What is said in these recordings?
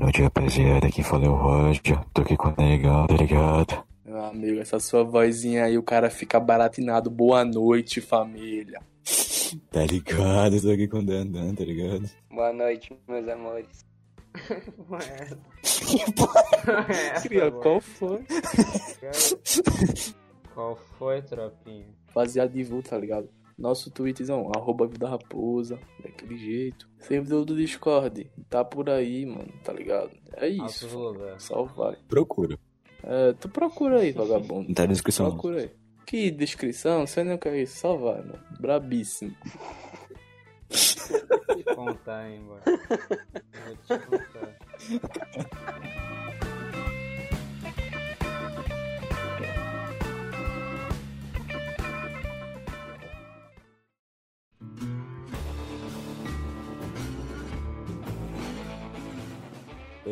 noite, rapaziada. Quem fala é o Roger. Tô aqui com o Negão, tá ligado? Meu amigo, essa sua vozinha aí, o cara fica baratinado. Boa noite, família. Tá ligado? Tô aqui com o Dandan, tá ligado? Boa noite, meus amores. Cria, qual foi? Qual foi, tropinha? Baseado de vulto, tá ligado? Nosso Twitterzão, arroba Vida Raposa, daquele jeito. Servidor do Discord, tá por aí, mano, tá ligado? É isso. Altos lugares. Só vai. Procura. É, tu procura aí, vagabundo. Não tá na descrição. não. Procura aí. Que descrição? Sei nem o que é isso. Só vai, mano. Brabíssimo. Vou te contar, hein, boy. Vou te contar.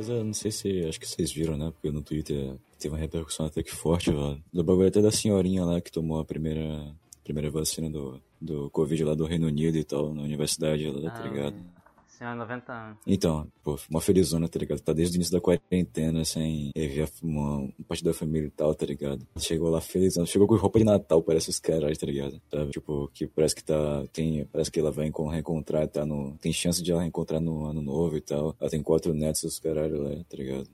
Eu não sei se. Acho que vocês viram, né? Porque no Twitter teve uma repercussão até que forte, velho. Do bagulho até da senhorinha lá que tomou a primeira, primeira vacina do, do Covid lá do Reino Unido e tal, na universidade lá, tá Ah, ligado? Senhora 90 anos. Então, pô, uma felizona, tá ligado? Tá desde o início da quarentena, sem ver uma, parte da família e tal, tá ligado? Chegou lá felizona, chegou com roupa de Natal, parece os caras, tá ligado? Sabe? Tipo, que parece que tá, tem, parece que ela vai encon- reencontrar, tá no, tem chance de ela reencontrar no ano novo e tal. Ela tem quatro netos dos caralho lá, tá ligado?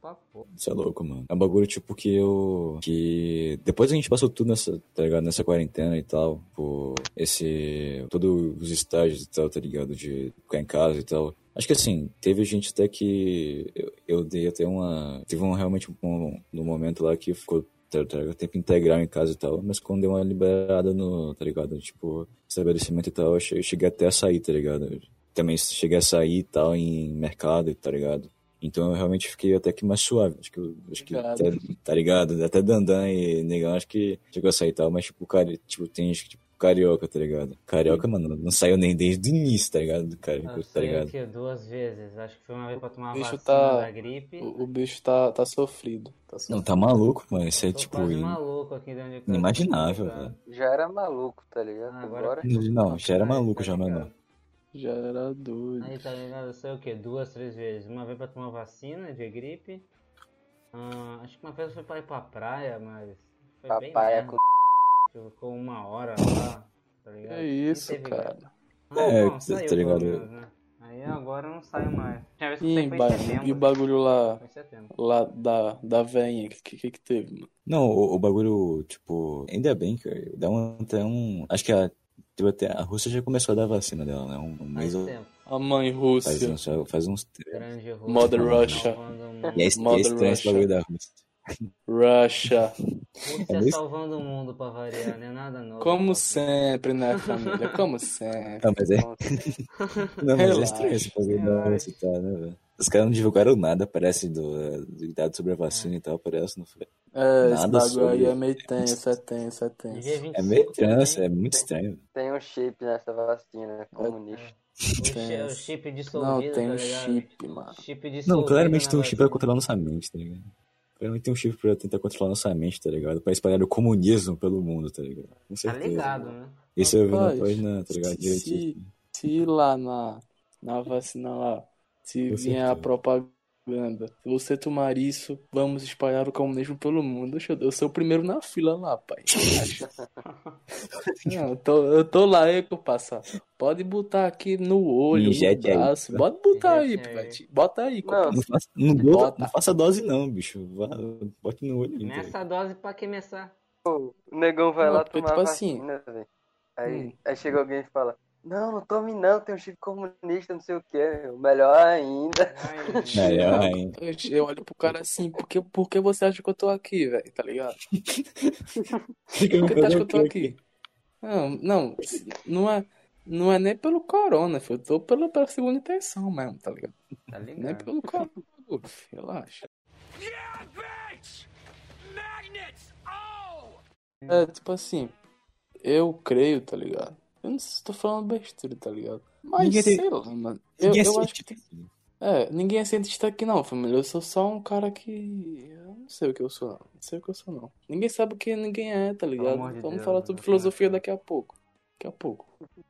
Porra. Isso é louco, mano. É um bagulho, tipo, que eu. Que. Depois a gente passou tudo nessa, tá ligado? Nessa quarentena e tal. Por esse. Todos os estágios e tal, tá ligado? De ficar em casa e tal. Acho que assim, teve gente até que. Eu, eu dei até uma. Teve um realmente um, um momento lá que ficou. Tá, tá ligado? tempo integral em casa e tal, mas quando deu uma liberada no, tá ligado? Tipo, estabelecimento e tal, eu cheguei até a sair, tá ligado? Também cheguei a sair e tal em mercado, tá ligado? Então eu realmente fiquei até que mais suave. Acho que, eu- acho que até, tá ligado? Até Dandan e Negão acho que chegou a sair e tal, mas tipo, cara, tipo, tem tipo, carioca, tá ligado? Carioca, mano, não saiu nem desde o início, tá ligado? Carioca, tá sei o ligado? que? Duas vezes. Acho que foi uma vez pra tomar a Bicho vacina tá- da gripe. O, o bicho tá, tá sofrido. Tá Não, sofrido. tá maluco, mano. Isso é tipo. quase in- maluco aqui de onde eu. Inimaginável, Tá. velho. Já era maluco, tá ligado? Ah, agora- Agora. Não, já era maluco tá já, mano. Já era doido. Aí tá ligado, eu sei o que? Duas, três vezes. Uma vez pra tomar vacina de gripe. Ah, acho que uma vez foi pra ir pra praia, mas. Foi bem Papai é merda. com. Ficou uma hora lá, tá ligado? É isso, teve cara. graça. É, bom, tá saiu, ligado? pelo menos, né? Aí agora eu não saio mais. Tinha vez que eu E, ba- e o bagulho lá, lá da, da veinha, que, que que teve, mano? Não, o, o bagulho, tipo, ainda bem que dá um, até um. Acho que a, teve até, a Rússia já começou a dar vacina dela, né? Um, um mês Faz ou. A mãe Faz Rússia. uns, faz uns. Grande Rússia. Mother Russia. E é, Mother estranho esse Russia. bagulho da Rússia. Russia. Rússia É salvando o mundo pra variar, não é nada novo. Como papai. sempre, né, família? Como sempre. Não, mas é. Não, mas é estranho esse bagulho da. Rússia tal, né, velho? Os caras não divulgaram nada, parece, do, do dado sobre a vacina e tal, parece, não foi? É, esse Nada bagulho aí sobre- é meio tenso, é tenso, é tenso. 25 É meio trança, é muito estranho. Tem um chip nessa vacina, comunista. Tenso. o chip Não, dissolvido, tem tá um chip, mano. Chip dissolvido Não, claramente tem um chip pra controlar nossa mente, tá ligado? Claramente tem um chip pra tentar controlar nossa mente, tá ligado? Pra espalhar o comunismo pelo mundo, tá ligado? Com Tá certeza. ligado, né? Isso eu vi na Rapaz, página, tá ligado? se- Direitinho. Se lá na, na vacina lá, se vier a propaganda, se você tomar isso, vamos espalhar o comunismo pelo mundo. Deixa eu, eu sou o primeiro na fila lá, pai. Não, eu tô, eu tô lá, aí que eu passar. Pode botar aqui no olho, no Injete aí. braço. Pode botar aí, aí. pivete. Bota aí, Não. Não faça, não, dou- Bota. não faça dose não, bicho. Vá, bote no olho. então. Nessa dose pra começar. O negão vai Não, lá tomar tipo assim, vacina, velho. Aí, hum. aí chega alguém e fala: Não, não tome não, tem um chip comunista, não sei o que. Melhor ainda. Ai, Melhor ainda. Eu, olho pro cara assim, por que, por que você acha que eu tô aqui, velho? Tá ligado? Por que tu acha que eu tô aqui? Não, não, não é, não é nem pelo corona, filho. Eu tô pela, pela segunda intenção mesmo, tá ligado? Tá Nem ligado? pelo corona, relaxa. É, tipo assim, eu creio, tá ligado? Eu não sei se tô falando besteira, tá ligado? Mas Ninguém tem- sei lá, mano. Eu, Ninguém eu acho que. É, ninguém é cientista aqui não, família. Eu sou só um cara que. Eu não sei o que eu sou, não. Não sei o que eu sou, não. Ninguém sabe o que ninguém é, tá ligado? de Vamos Deus, falar sobre filosofia daqui a pouco. Daqui a pouco.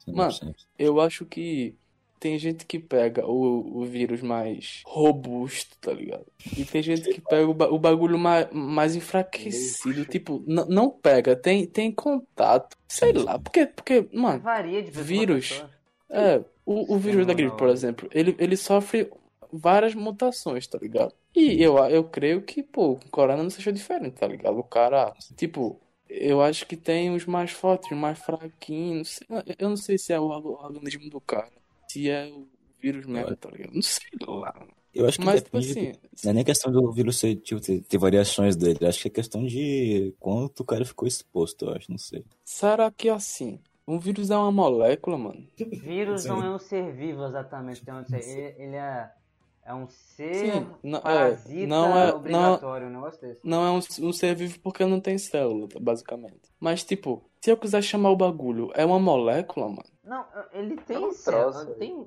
Mano, eu acho que tem gente que pega o, o vírus mais robusto, tá ligado? E tem gente que pega o, ba- o bagulho mais, mais enfraquecido. Tipo, não pega, tem, tem contato. Sei lá, porque, porque, mano, Varia de Vírus. é, o, o vírus da gripe, por exemplo, ele, ele sofre várias mutações, tá ligado? E eu, eu creio que, pô, o corona não seja diferente, tá ligado? O cara, tipo, eu acho que tem os mais fortes, os mais fraquinhos, não eu não sei se é o orga- organismo do cara, se é o vírus mesmo, tá ligado? Não sei lá. Eu acho que Mas, tipo depende. assim, Não é nem questão do vírus ser, tipo, ter, ter variações dele. Acho que é questão de quanto o cara ficou exposto, eu acho, não sei. será que assim, um vírus é uma molécula, mano? Vírus não é um ser vivo exatamente. Então, ele, ele é, é um ser Sim, não, é, parasita não é, não, obrigatório, um negócio desse. não é um, um ser vivo porque não tem célula, basicamente. Mas, tipo, se eu quiser chamar o bagulho, é uma molécula, mano. Não, ele tem um célula, troço, tem...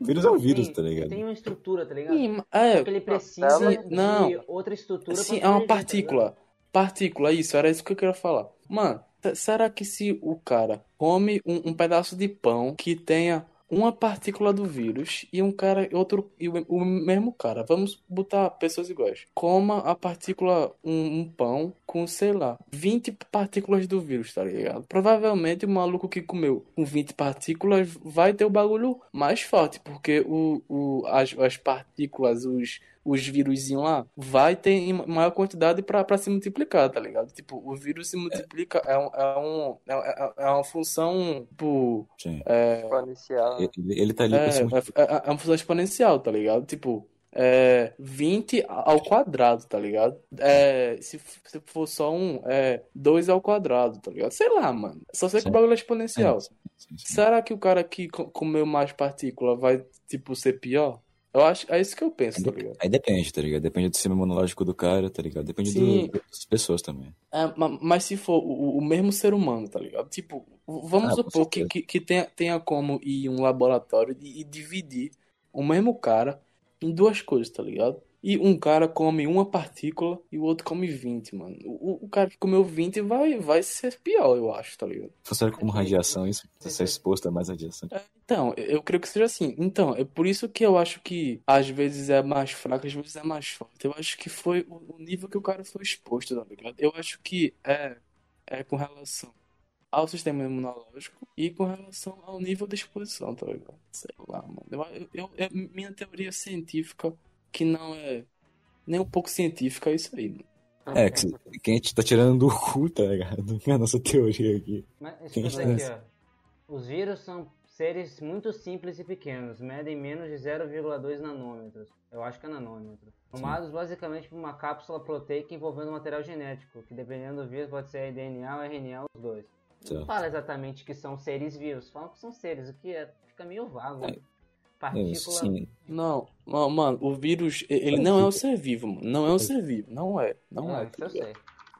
Vírus é um vírus, tem- tá ligado? Tem uma estrutura, tá ligado? Sim, é, Só que ele precisa célula- de não. outra estrutura Sim, é uma tá partícula. Partícula, isso, era isso que eu queria falar. Mano, será que se o cara come um, um pedaço de pão que tenha uma partícula do vírus e um cara, outro, e o, mesmo cara, vamos botar pessoas iguais, coma a partícula, um, um pão com, sei lá, 20 partículas do vírus, tá ligado? Provavelmente o maluco que comeu com 20 partículas vai ter o bagulho mais forte, porque o, o, as, as partículas, os os vírusinhos lá, vai ter em maior quantidade pra, pra se multiplicar, tá ligado? Tipo, o vírus se multiplica, é, um, é, um, é, é uma função, tipo, Sim. Exponencial. Ele, ele tá ali é, pra se é, é- é uma função exponencial, tá ligado? Tipo, é 20 ao quadrado, tá ligado? É, se, se for só um, é 2 ao quadrado, tá ligado? Sei lá, mano. Só sei que o bagulho é exponencial. É, sim, sim, sim. Será que o cara que co- comeu mais partícula vai, tipo, ser pior? Eu acho, é isso que eu penso, tá ligado? Aí depende, tá ligado? Depende do sistema imunológico do cara, tá ligado? Depende do, das pessoas também. É, ma- mas se for o, o mesmo ser humano, tá ligado? Tipo, vamos Ah, supor que, que, que tenha, tenha como ir em um laboratório e, e dividir o mesmo cara em duas coisas, tá ligado? E um cara come uma partícula e o outro come 20, mano. O, o cara que comeu 20 vai, vai ser pior, eu acho, tá ligado? Funciona como radiação, isso. Você ser exposto a mais radiação. Então, eu creio que seja assim. Então, é por isso que eu acho que às vezes é mais fraco, às vezes é mais forte. Eu acho que foi o nível que o cara foi exposto, tá ligado? Eu acho que é, é com relação ao sistema imunológico e com relação ao nível de exposição, tá ligado? Sei lá, mano. Eu, eu, eu- é minha teoria científica, que não é nem um pouco científica, é isso aí, mano. É, que, que a gente tá tirando do cu, tá ligado? A nossa teoria aqui. Mas escuta é aqui, ó. Os vírus são seres muito simples e pequenos, medem menos de 0,2 nanômetros. Eu acho que é nanômetro. Formados basicamente por uma cápsula proteica envolvendo material genético, que dependendo do vírus pode ser DNA ou RNA, os dois. Não fala exatamente que são seres vivos, falam que são seres, o que é, fica meio vago. É, Partícula. sim. Não, não, mano, o vírus, ele não é um ser vivo, mano. Não é um ser vivo. Não é. Não Não, é. isso tá eu sei.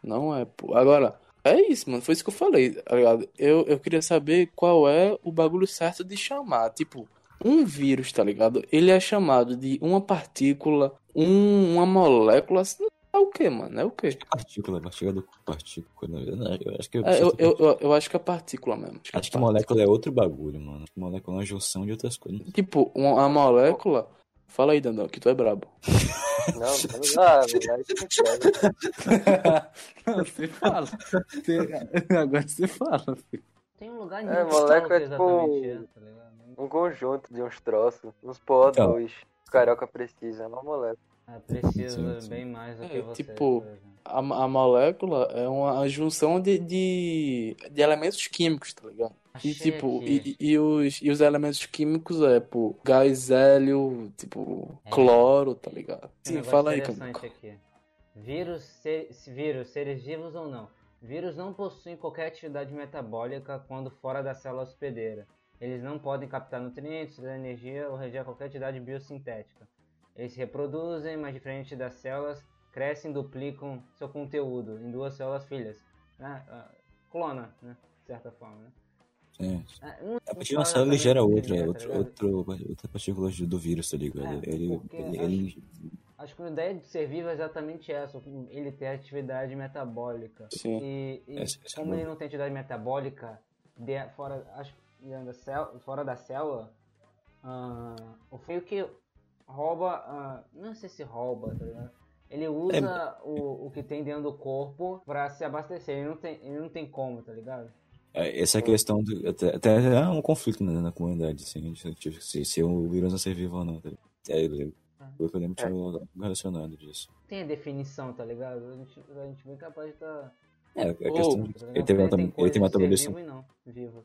Não é, pô. Agora, é isso, mano. Foi isso que eu falei, tá ligado? Eu, eu queria saber qual é o bagulho certo de chamar. Tipo, um vírus, tá ligado? Ele é chamado de uma partícula, um, uma molécula. assim, É o quê, mano? É o quê? Partícula, partícula do partícula. Não, eu acho que eu, É, eu, eu, eu, eu acho que é partícula mesmo. Acho que é acho que molécula é outro bagulho, mano. Acho que molécula é uma junção de outras coisas. Tipo, uma, a molécula. Fala aí, Dandão, que tu é brabo. Não, não não dá isso não quero. Não, você fala. Agora você fala, filho. Tem um lugar É, nenhum que molécula que é tipo- tá ligado? Um conjunto de uns troços, uns podos, Então. os carioca precisa, é uma molécula. É, precisa Sim, sim. bem mais do É, que você. tipo. A, a molécula é uma junção de, de, de elementos químicos, tá ligado? E Achei tipo, aqui. e, e os, e os elementos químicos é, pô, gás hélio, tipo, É. cloro, tá ligado? Um Sim, fala aí, Camilo. aqui. Vírus, ser, vírus, seres vivos ou não. Vírus não possuem qualquer atividade metabólica quando fora da célula hospedeira. Eles não podem captar nutrientes, dar energia ou reger qualquer atividade biosintética. Eles se reproduzem, mas diferente das células, crescem e duplicam seu conteúdo em duas células filhas. Né? Ah, Clona, né? De certa forma, né? Sim. Ah, A partir de uma célula ele gera outra, é, tá outro, outro, outra partícula do vírus, tá ligado? É, ele, ele, acho- ele- Acho que a ideia de ser vivo é exatamente essa, ele ter atividade metabólica. Sim. E, e Essa- essa é como boa. ele não tem atividade metabólica de- fora, acho, da célula, fora da célula, ah, o feio que rouba. ah, não sei se rouba, tá ligado? Ele usa o, o que tem dentro do corpo pra se abastecer. Ele não tem, ele não tem como, tá ligado? É, Essa questão do, até, até é um conflito né, na comunidade, assim, de- de- se, se o vírus não ser vivo ou não. Tá ligado? É, ele- pelo que eu lembro, tinha algo relacionado disso. Tem a definição, tá ligado? A gente, a gente bem capaz de tá. É, a questão de tá ele tem, metam- ele tem de metabolismo. Vivo e não, vivo.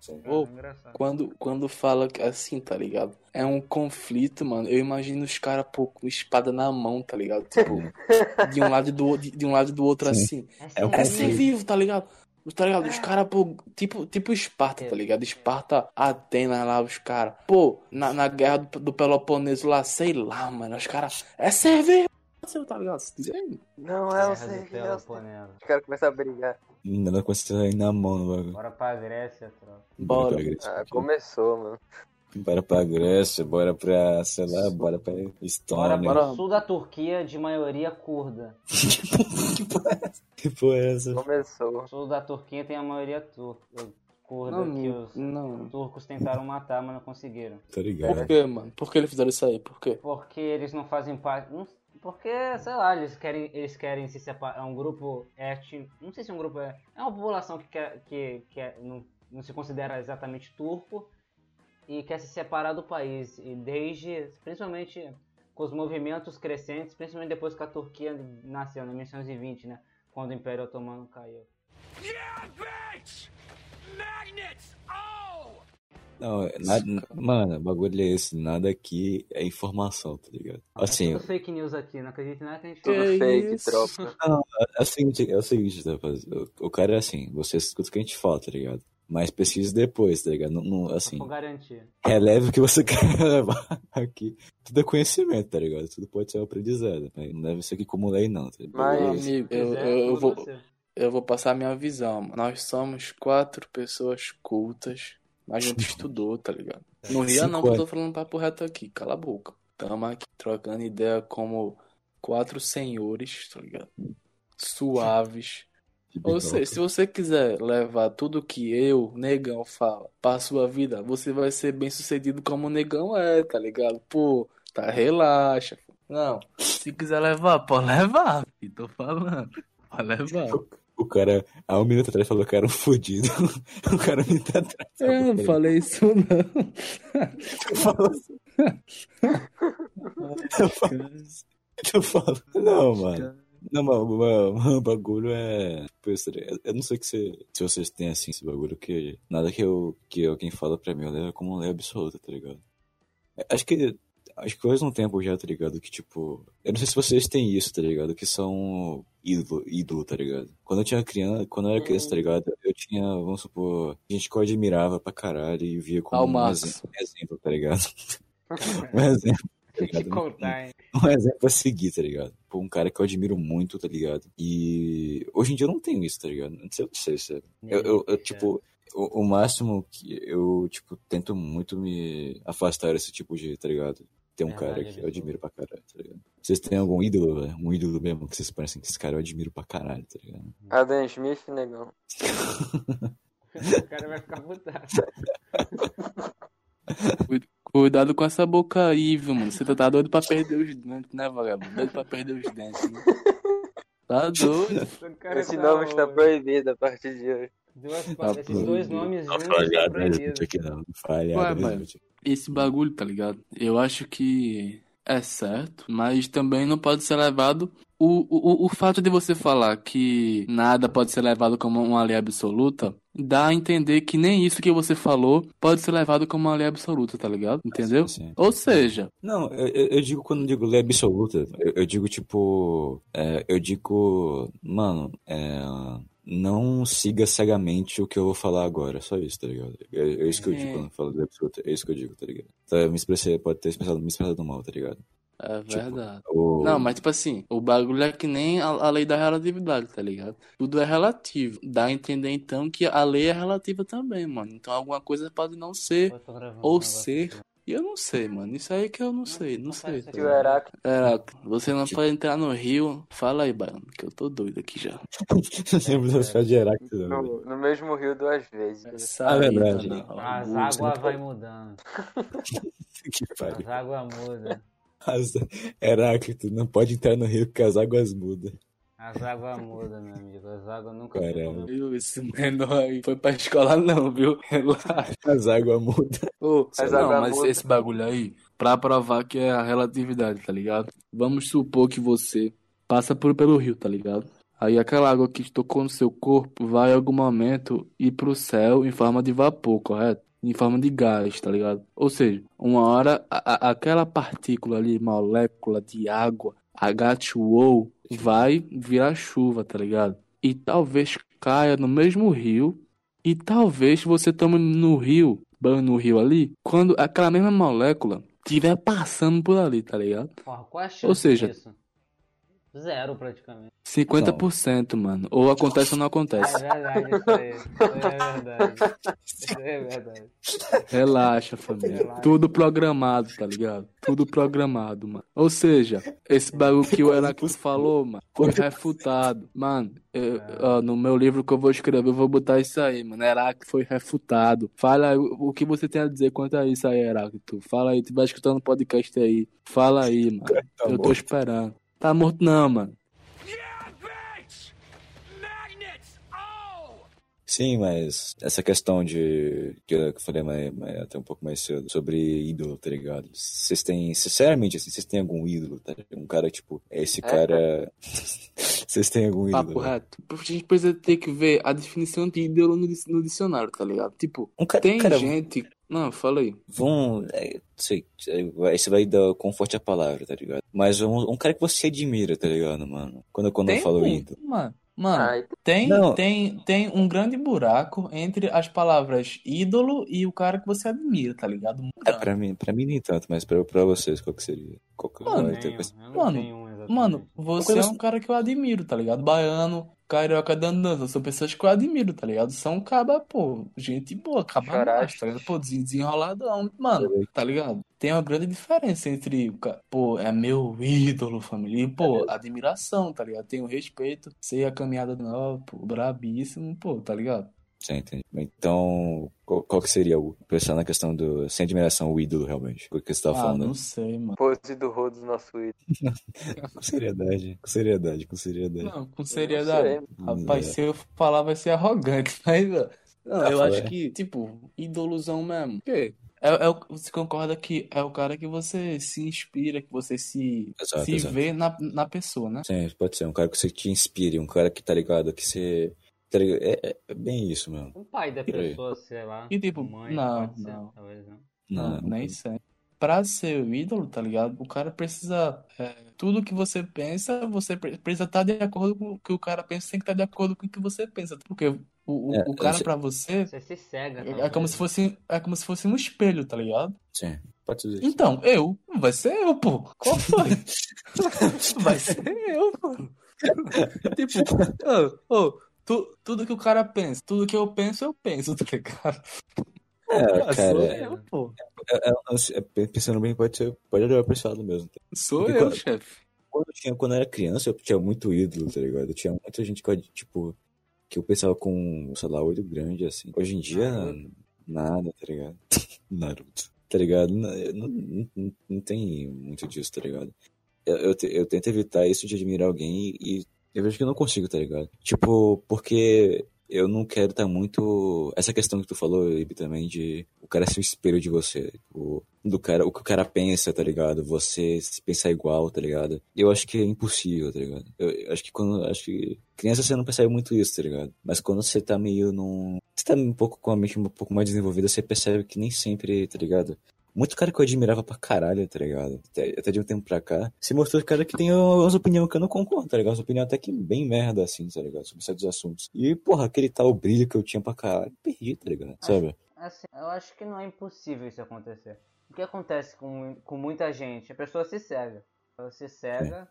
Sim. Ô, É. Quando, quando fala assim, tá ligado? É um conflito, mano. Eu imagino os caras, pô, com espada na mão, tá ligado? Tipo, de um lado e do, de, de um lado e do outro Sim. assim. É o É conflito. ser vivo, tá ligado? Tá ligado? Os caras, pô, tipo, tipo Esparta, tá ligado? Esparta, Atenas lá, os caras. Pô, na, na guerra do, do Peloponeso lá, sei lá, mano. Os caras. É ser vivo, tá ligado? Não, é Guerra o do sei, é o sei. Peloponneso. Os caras começam a brigar. Nada com você sair na mão no bagulho. Bora pra Grécia, tropa. Bora. pra Grécia. Ah, começou, mano. Bora pra Grécia, bora pra, sei lá, bora pra Bora Estônia. bora. pro sul da Turquia, de maioria curda. Que porra é essa? Começou. O sul da Turquia tem a maioria turca, curda Não, que os não. turcos tentaram matar, mas não conseguiram. Tá Por ligado? que, mano? Por que eles fizeram isso aí? Por quê? Porque eles não fazem parte. Porque, sei lá, eles querem, eles querem se separar. É um grupo étnico. Não sei se é um grupo. É, é uma população que, quer, que, que é- não, não se considera exatamente turco e quer se separar do país. E desde. Principalmente com os movimentos crescentes, principalmente depois que a Turquia nasceu, em 1920, né? Quando o Império Otomano caiu. Não, nada, mano, o bagulho é esse. Nada aqui é informação, tá ligado? Assim, É tudo fake news aqui, não acredito em nada que a gente Tudo fala. Que fake, isso? tropa. é o seguinte, é o seguinte, rapaz. O, o cara é assim, você escuta o que a gente fala, tá ligado? Mas pesquisa depois, tá ligado? Não, não, assim, Vou garantir. releve o que você quer levar aqui. Tudo é conhecimento, tá ligado? Tudo pode ser um aprendizado. né? Não deve ser aqui como lei, não. Tá ligado? Mas- amigo, eu, eu, eu vou, você. eu vou passar a minha visão, mano. Nós somos quatro pessoas cultas. A gente estudou, tá ligado? Não ria não, que eu tô falando papo reto aqui. Cala a boca. Tamo aqui trocando ideia como quatro senhores, tá ligado? Suaves. Tipo, Ou seja, se você quiser levar tudo que eu, negão, fala pra sua vida, você vai ser bem sucedido como o negão é, tá ligado? Pô, tá, relaxa. Não, se quiser levar, pode levar, filho, tô falando. Pode levar. O cara, há um minuto atrás, falou que era um fudido. O cara me tá atrás. Eu não falei isso, não. Eu falo, não, mano. Não, mas o bagulho é. Eu não sei que você, se vocês têm assim esse bagulho, que nada que eu que alguém fala pra mim eu levo como lei absoluta, tá ligado? Acho que. Acho que faz um tempo já, tá ligado? Que tipo. Eu não sei se vocês têm isso, tá ligado? Que são ídolo, ídolo tá ligado? Quando eu tinha criança, quando eu era criança, tá ligado? Eu tinha, vamos supor, gente que eu admirava pra caralho e via como um exemplo, exemplo, tá ligado? um exemplo, tá que ligado? contar, hein? um exemplo a seguir, tá ligado? Pô, um cara que eu admiro muito, tá ligado? E hoje em dia eu não tenho isso, tá ligado? Não sei, não sei se é- eu, eu, eu, tipo, o, o máximo que eu, tipo, tento muito me afastar desse tipo de, tá ligado? Tem um Verdade, cara que eu absoluta. admiro pra caralho, tá ligado? Vocês têm algum ídolo, velho? Um ídolo mesmo que vocês parecem que esse cara eu admiro pra caralho, tá ligado? Adam Smith, negão. O cara vai ficar putaço. Cuidado com essa boca aí, viu, mano? Você tá doido pra perder os dentes, né, vagabundo? Doido pra perder os dentes, né? Tá doido. Esse tá nome está proibido a partir de hoje. Duas- Tá esses dois nomes Tá juntos tá falhado, né, proibido. gente, aqui não. Ué, Falhado, né, mas- gente? Esse bagulho, tá ligado? Eu acho que é certo, mas também não pode ser levado. O, o, o fato de você falar que nada pode ser levado como uma lei absoluta dá a entender que nem isso que você falou pode ser levado como uma lei absoluta, tá ligado? Entendeu? Sim, sim. Ou seja, Não, eu, eu- digo quando eu digo lei absoluta, eu, eu digo tipo, é, eu digo, mano, é, não siga cegamente o que eu vou falar agora, só isso, tá ligado? É, é isso que eu digo É. quando eu falo lei absoluta, é isso que eu digo, tá ligado? Então, eu me expressei, pode ter expressado, me expressado mal, tá ligado? é Tipo, verdade. O- Não, mas tipo assim, o bagulho é que nem a, a lei da relatividade, tá ligado? Tudo é relativo. Dá a entender então que a lei é relativa também, mano. Então alguma coisa pode não ser ou ser. E eu não sei, mano. Isso aí que eu não sei, não sei. parece Tio Heráclito. Heráclito, você não pode entrar no rio. Fala aí, Baiano, que eu tô doido aqui já. Lembro das frases de Heráclito, né? No, no mesmo rio duas vezes. Essa verdade. aí, tá na- As o- águas vai mudando. Que As pariu. águas mudam. As- Heráclito, não pode entrar no rio porque as águas mudam. As águas mudam, meu amigo. As águas nunca ficam. Viu? Esse menor aí foi pra escola não, viu? Relaxa. As águas mudam. Ô, Mas não, agora mas muda. esse bagulho aí, pra provar que é a relatividade, tá ligado? Vamos supor que você passa por, pelo rio, tá ligado? Aí aquela água que tocou no seu corpo vai em algum momento ir pro céu em forma de vapor, correto? Em forma de gás, tá ligado? Ou seja, uma hora a- a- aquela partícula ali, molécula de água, H2O, vai virar chuva, tá ligado? E talvez caia no mesmo rio e talvez você tome no rio, banho no rio ali, quando aquela mesma molécula estiver passando por ali, tá ligado? Porra, qual é a chance Ou seja- disso? Zero, praticamente. 50%, mano. Ou acontece ou não É acontece. verdade, isso aí. Isso aí é verdade. Isso aí é verdade. Relaxa, família. Relaxa. Tudo programado, tá ligado? Tudo programado, mano. Ou seja, esse bagulho que o Heráclito falou, mano, foi refutado. Mano, eu- ó, no meu livro que eu vou escrever, eu vou botar isso aí, mano. Heráclito foi refutado. Fala aí, o o que você tem a dizer quanto a isso aí, Heráclito. Fala aí, tu vai escutando o podcast aí. Fala aí, mano. Tá eu tô esperando. Tá morto não, mano. Sim, mas essa questão de. que eu falei mais, mais- até um pouco mais cedo, sobre ídolo, tá ligado? Vocês têm. Sinceramente, assim, vocês têm algum ídolo, tá ligado? Um cara, tipo, esse cara. Vocês têm algum ídolo? Papo reto. A gente precisa ter que ver a definição de ídolo no, no dicionário, tá ligado? Tipo, Um cara. tem cara, gente. Não, fala aí. Vão. É, sei, aí você vai dar conforto à palavra, tá ligado? Mas um, um cara que você admira, tá ligado, mano? Quando, quando eu Tem falo um, ídolo. mano, mano, Ai, tem, Não. tem, tem um grande buraco entre as palavras ídolo e o cara que você admira, tá ligado? Muito É, pra mim, pra mim nem tanto, mas pra, pra vocês, qual que seria? Qual que Mano, vai Eu, tenho, eu Mano, um exatamente. Mano, você é um cara que eu admiro, tá ligado? Baiano, carioca dandança, são pessoas que eu admiro, tá ligado? São caba, pô, gente boa, caba mais, tá ligado? Pô, desen- desenroladão, mano, tá ligado? Tem uma grande diferença entre, pô, é meu ídolo, família, e, pô, admiração, tá ligado? Tenho respeito, sei a caminhada nova, pô, brabíssimo, pô, tá ligado? Sim, entendi. Então, qual, qual que seria o. Pensar na questão do. Sem admiração, o ídolo, realmente. O que você tá Ah, falando. não sei, mano. pose do rodo do nosso ídolo. Com seriedade, com seriedade, com seriedade. Não, com seriedade. não. Rapaz, É. se eu falar vai ser arrogante, mas, ó, não, Ah, eu acho aí. que, tipo, ídolozão mesmo. É, é o- você concorda que é o cara que você se inspira, que você se, Exato, se exato. vê na, na pessoa, né? Sim, pode ser. Um cara que você te inspire, um cara que tá ligado, que você. Tá? É, é- é bem isso, mesmo. Um pai da pessoa, sei lá. E tipo, mãe, não, pode ser, não. talvez não. Não, Não, nem sempre. Pra ser o ídolo, tá ligado? O cara precisa. é, tudo que você pensa, você pre- precisa estar de acordo com o que o cara pensa, tem que estar de acordo com o que você pensa. Porque o, o, É, o cara, você- pra você, Você se cega, é talvez. como se fosse, é como se fosse um espelho, tá ligado? Sim, pode ser isso. Então, eu. Vai ser eu, pô. Qual foi? Vai ser eu, pô. tipo, ô, ô, tu- tudo que o cara pensa, tudo que eu penso, eu penso, tá ligado? É, sou cara, eu, pô. é- é- é- pensando bem, pode ser. Pode olhar pra esse lado mesmo. Sou Porque eu, quando- chefe. Quando eu, tinha, quando eu era criança, eu tinha muito ídolo, tá ligado? Eu tinha muita gente que, tipo, que eu pensava com, sei lá, olho grande, assim. Hoje em dia, nada, tá ligado? Naruto. Tá ligado? Não, não, não, não tem muito disso, tá ligado? Eu, eu, eu tento evitar isso de admirar alguém e eu vejo que eu não consigo, tá ligado? Tipo, porque eu não quero estar muito. Essa questão que tu falou, Ibi, também, de o cara ser o espelho de você. Tipo, do cara, o que o cara pensa, tá ligado? Você se pensar igual, tá ligado? Eu acho que é impossível, tá ligado? Eu, eu acho que quando. Acho que. Criança você não percebe muito isso, tá ligado? Mas quando você tá meio num. Você tá um pouco com a mente um pouco mais desenvolvida, você percebe que nem sempre, tá ligado? Muito cara que eu admirava pra caralho, tá ligado? Até, até de um tempo pra cá. Se mostrou cara que tem umas opiniões que eu não concordo, tá ligado? Umas opiniões até que bem merda, assim, tá ligado? Sobre certos assuntos. E, porra, aquele tal brilho que eu tinha pra caralho, perdi, tá ligado? Sabe? Assim, eu acho que não é impossível isso acontecer. O que acontece com, com muita gente? A pessoa se cega. Ela se cega,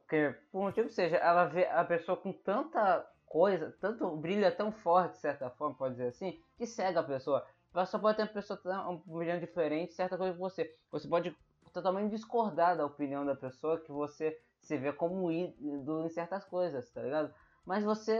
porque, por motivo que seja, ela vê a pessoa com tanta coisa, tanto é tão forte, de certa forma, pode dizer assim, que cega a pessoa. Só pode ter uma pessoa um brilhante diferente, certa coisa que você. Você pode totalmente discordar da opinião da pessoa que você se vê como ídolo em certas coisas, tá ligado? Mas você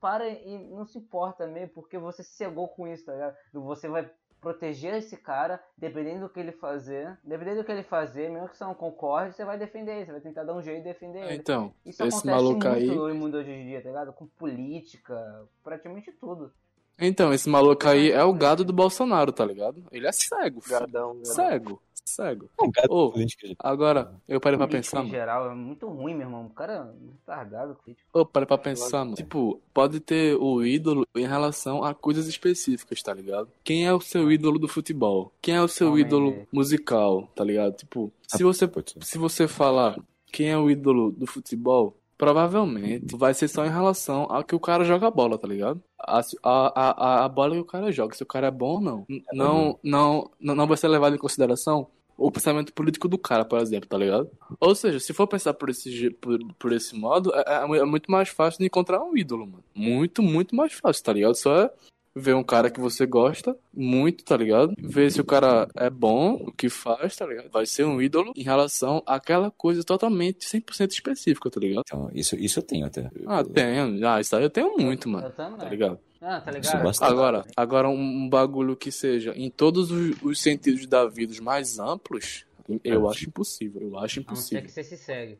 para e não se importa mesmo, porque você se cegou com isso, tá ligado? Você vai proteger esse cara, dependendo do que ele fazer, dependendo do que ele fazer, mesmo que você não concorde, você vai defender ele, você vai tentar dar um jeito de defender ele. Então, Isso esse acontece maluco muito aí. no mundo hoje em dia, tá ligado? Com política, praticamente tudo. Então, esse maluco aí é o gado do Bolsonaro, tá ligado? Ele é cego, filho. Gadão, gadão. Cego, cego. Não, Ô, política, gente. Agora, eu parei pra pensar, em mano. geral é muito ruim, meu irmão. O cara é retardado, crítico. Eu parei pra pensar, mano. Tipo, pode ter o ídolo em relação a coisas específicas, tá ligado? Quem é o seu ídolo do futebol? Quem é o seu Homem ídolo musical, tá ligado? Tipo, se você, Pode ser. se você falar quem é o ídolo do futebol, provavelmente vai ser só em relação ao que o cara joga bola, tá ligado? A, a, a, a bola que o cara joga, se o cara é bom ou não. N- Não, não, não, não vai ser levado em consideração o pensamento político do cara, por exemplo, tá ligado? Ou seja, se for pensar por esse, por, por esse modo, é, é- é muito mais fácil de encontrar um ídolo, mano. Muito, muito mais fácil, tá ligado? Só é ver um cara que você gosta muito, tá ligado? Ver se o cara é bom, o que faz, tá ligado? Vai ser um ídolo em relação àquela coisa totalmente 100% específica, tá ligado? Então, isso, isso eu tenho até. Ah, tenho. Ah, isso aí eu tenho muito, mano. Eu também. Tá ligado? Ah, tá Isso ligado? Agora, agora um, bagulho que seja em todos os, os sentidos da vida os mais amplos, eu acho impossível. Eu acho A não ser impossível. que você se segue.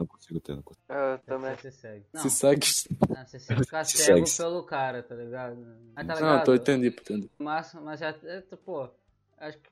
Não consigo ter, não consigo. Eu A não ser também. Você se segue. Não, Se segue. ah, você se ficar Se cego segue. pelo cara, tá ligado? Mas tá Não, ligado? tô entendi, entendi. Mas, mas já, é, pô, acho que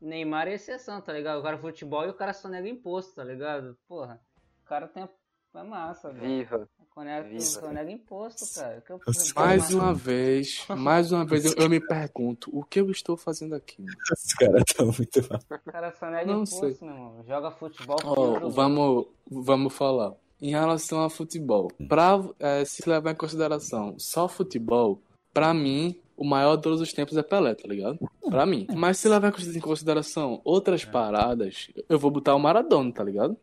Neymar é exceção, tá ligado? O cara é futebol e o cara só nega imposto, tá ligado? Porra, o cara tem. É massa, velho. Viva. Conega, imposto, cara. Eu- Mais uma vez, mais uma vez eu, eu me pergunto, o que eu estou fazendo aqui? mano? Os caras estão muito mal. O cara só nega Não imposto, sei. meu irmão. Joga futebol fibra, vamos, vamos falar. Em relação a futebol, pra eh, se levar em consideração só futebol, pra mim, o maior de todos os tempos é Pelé, tá ligado? Pra mim. Mas se levar em consideração outras paradas, eu vou botar o Maradona, tá ligado?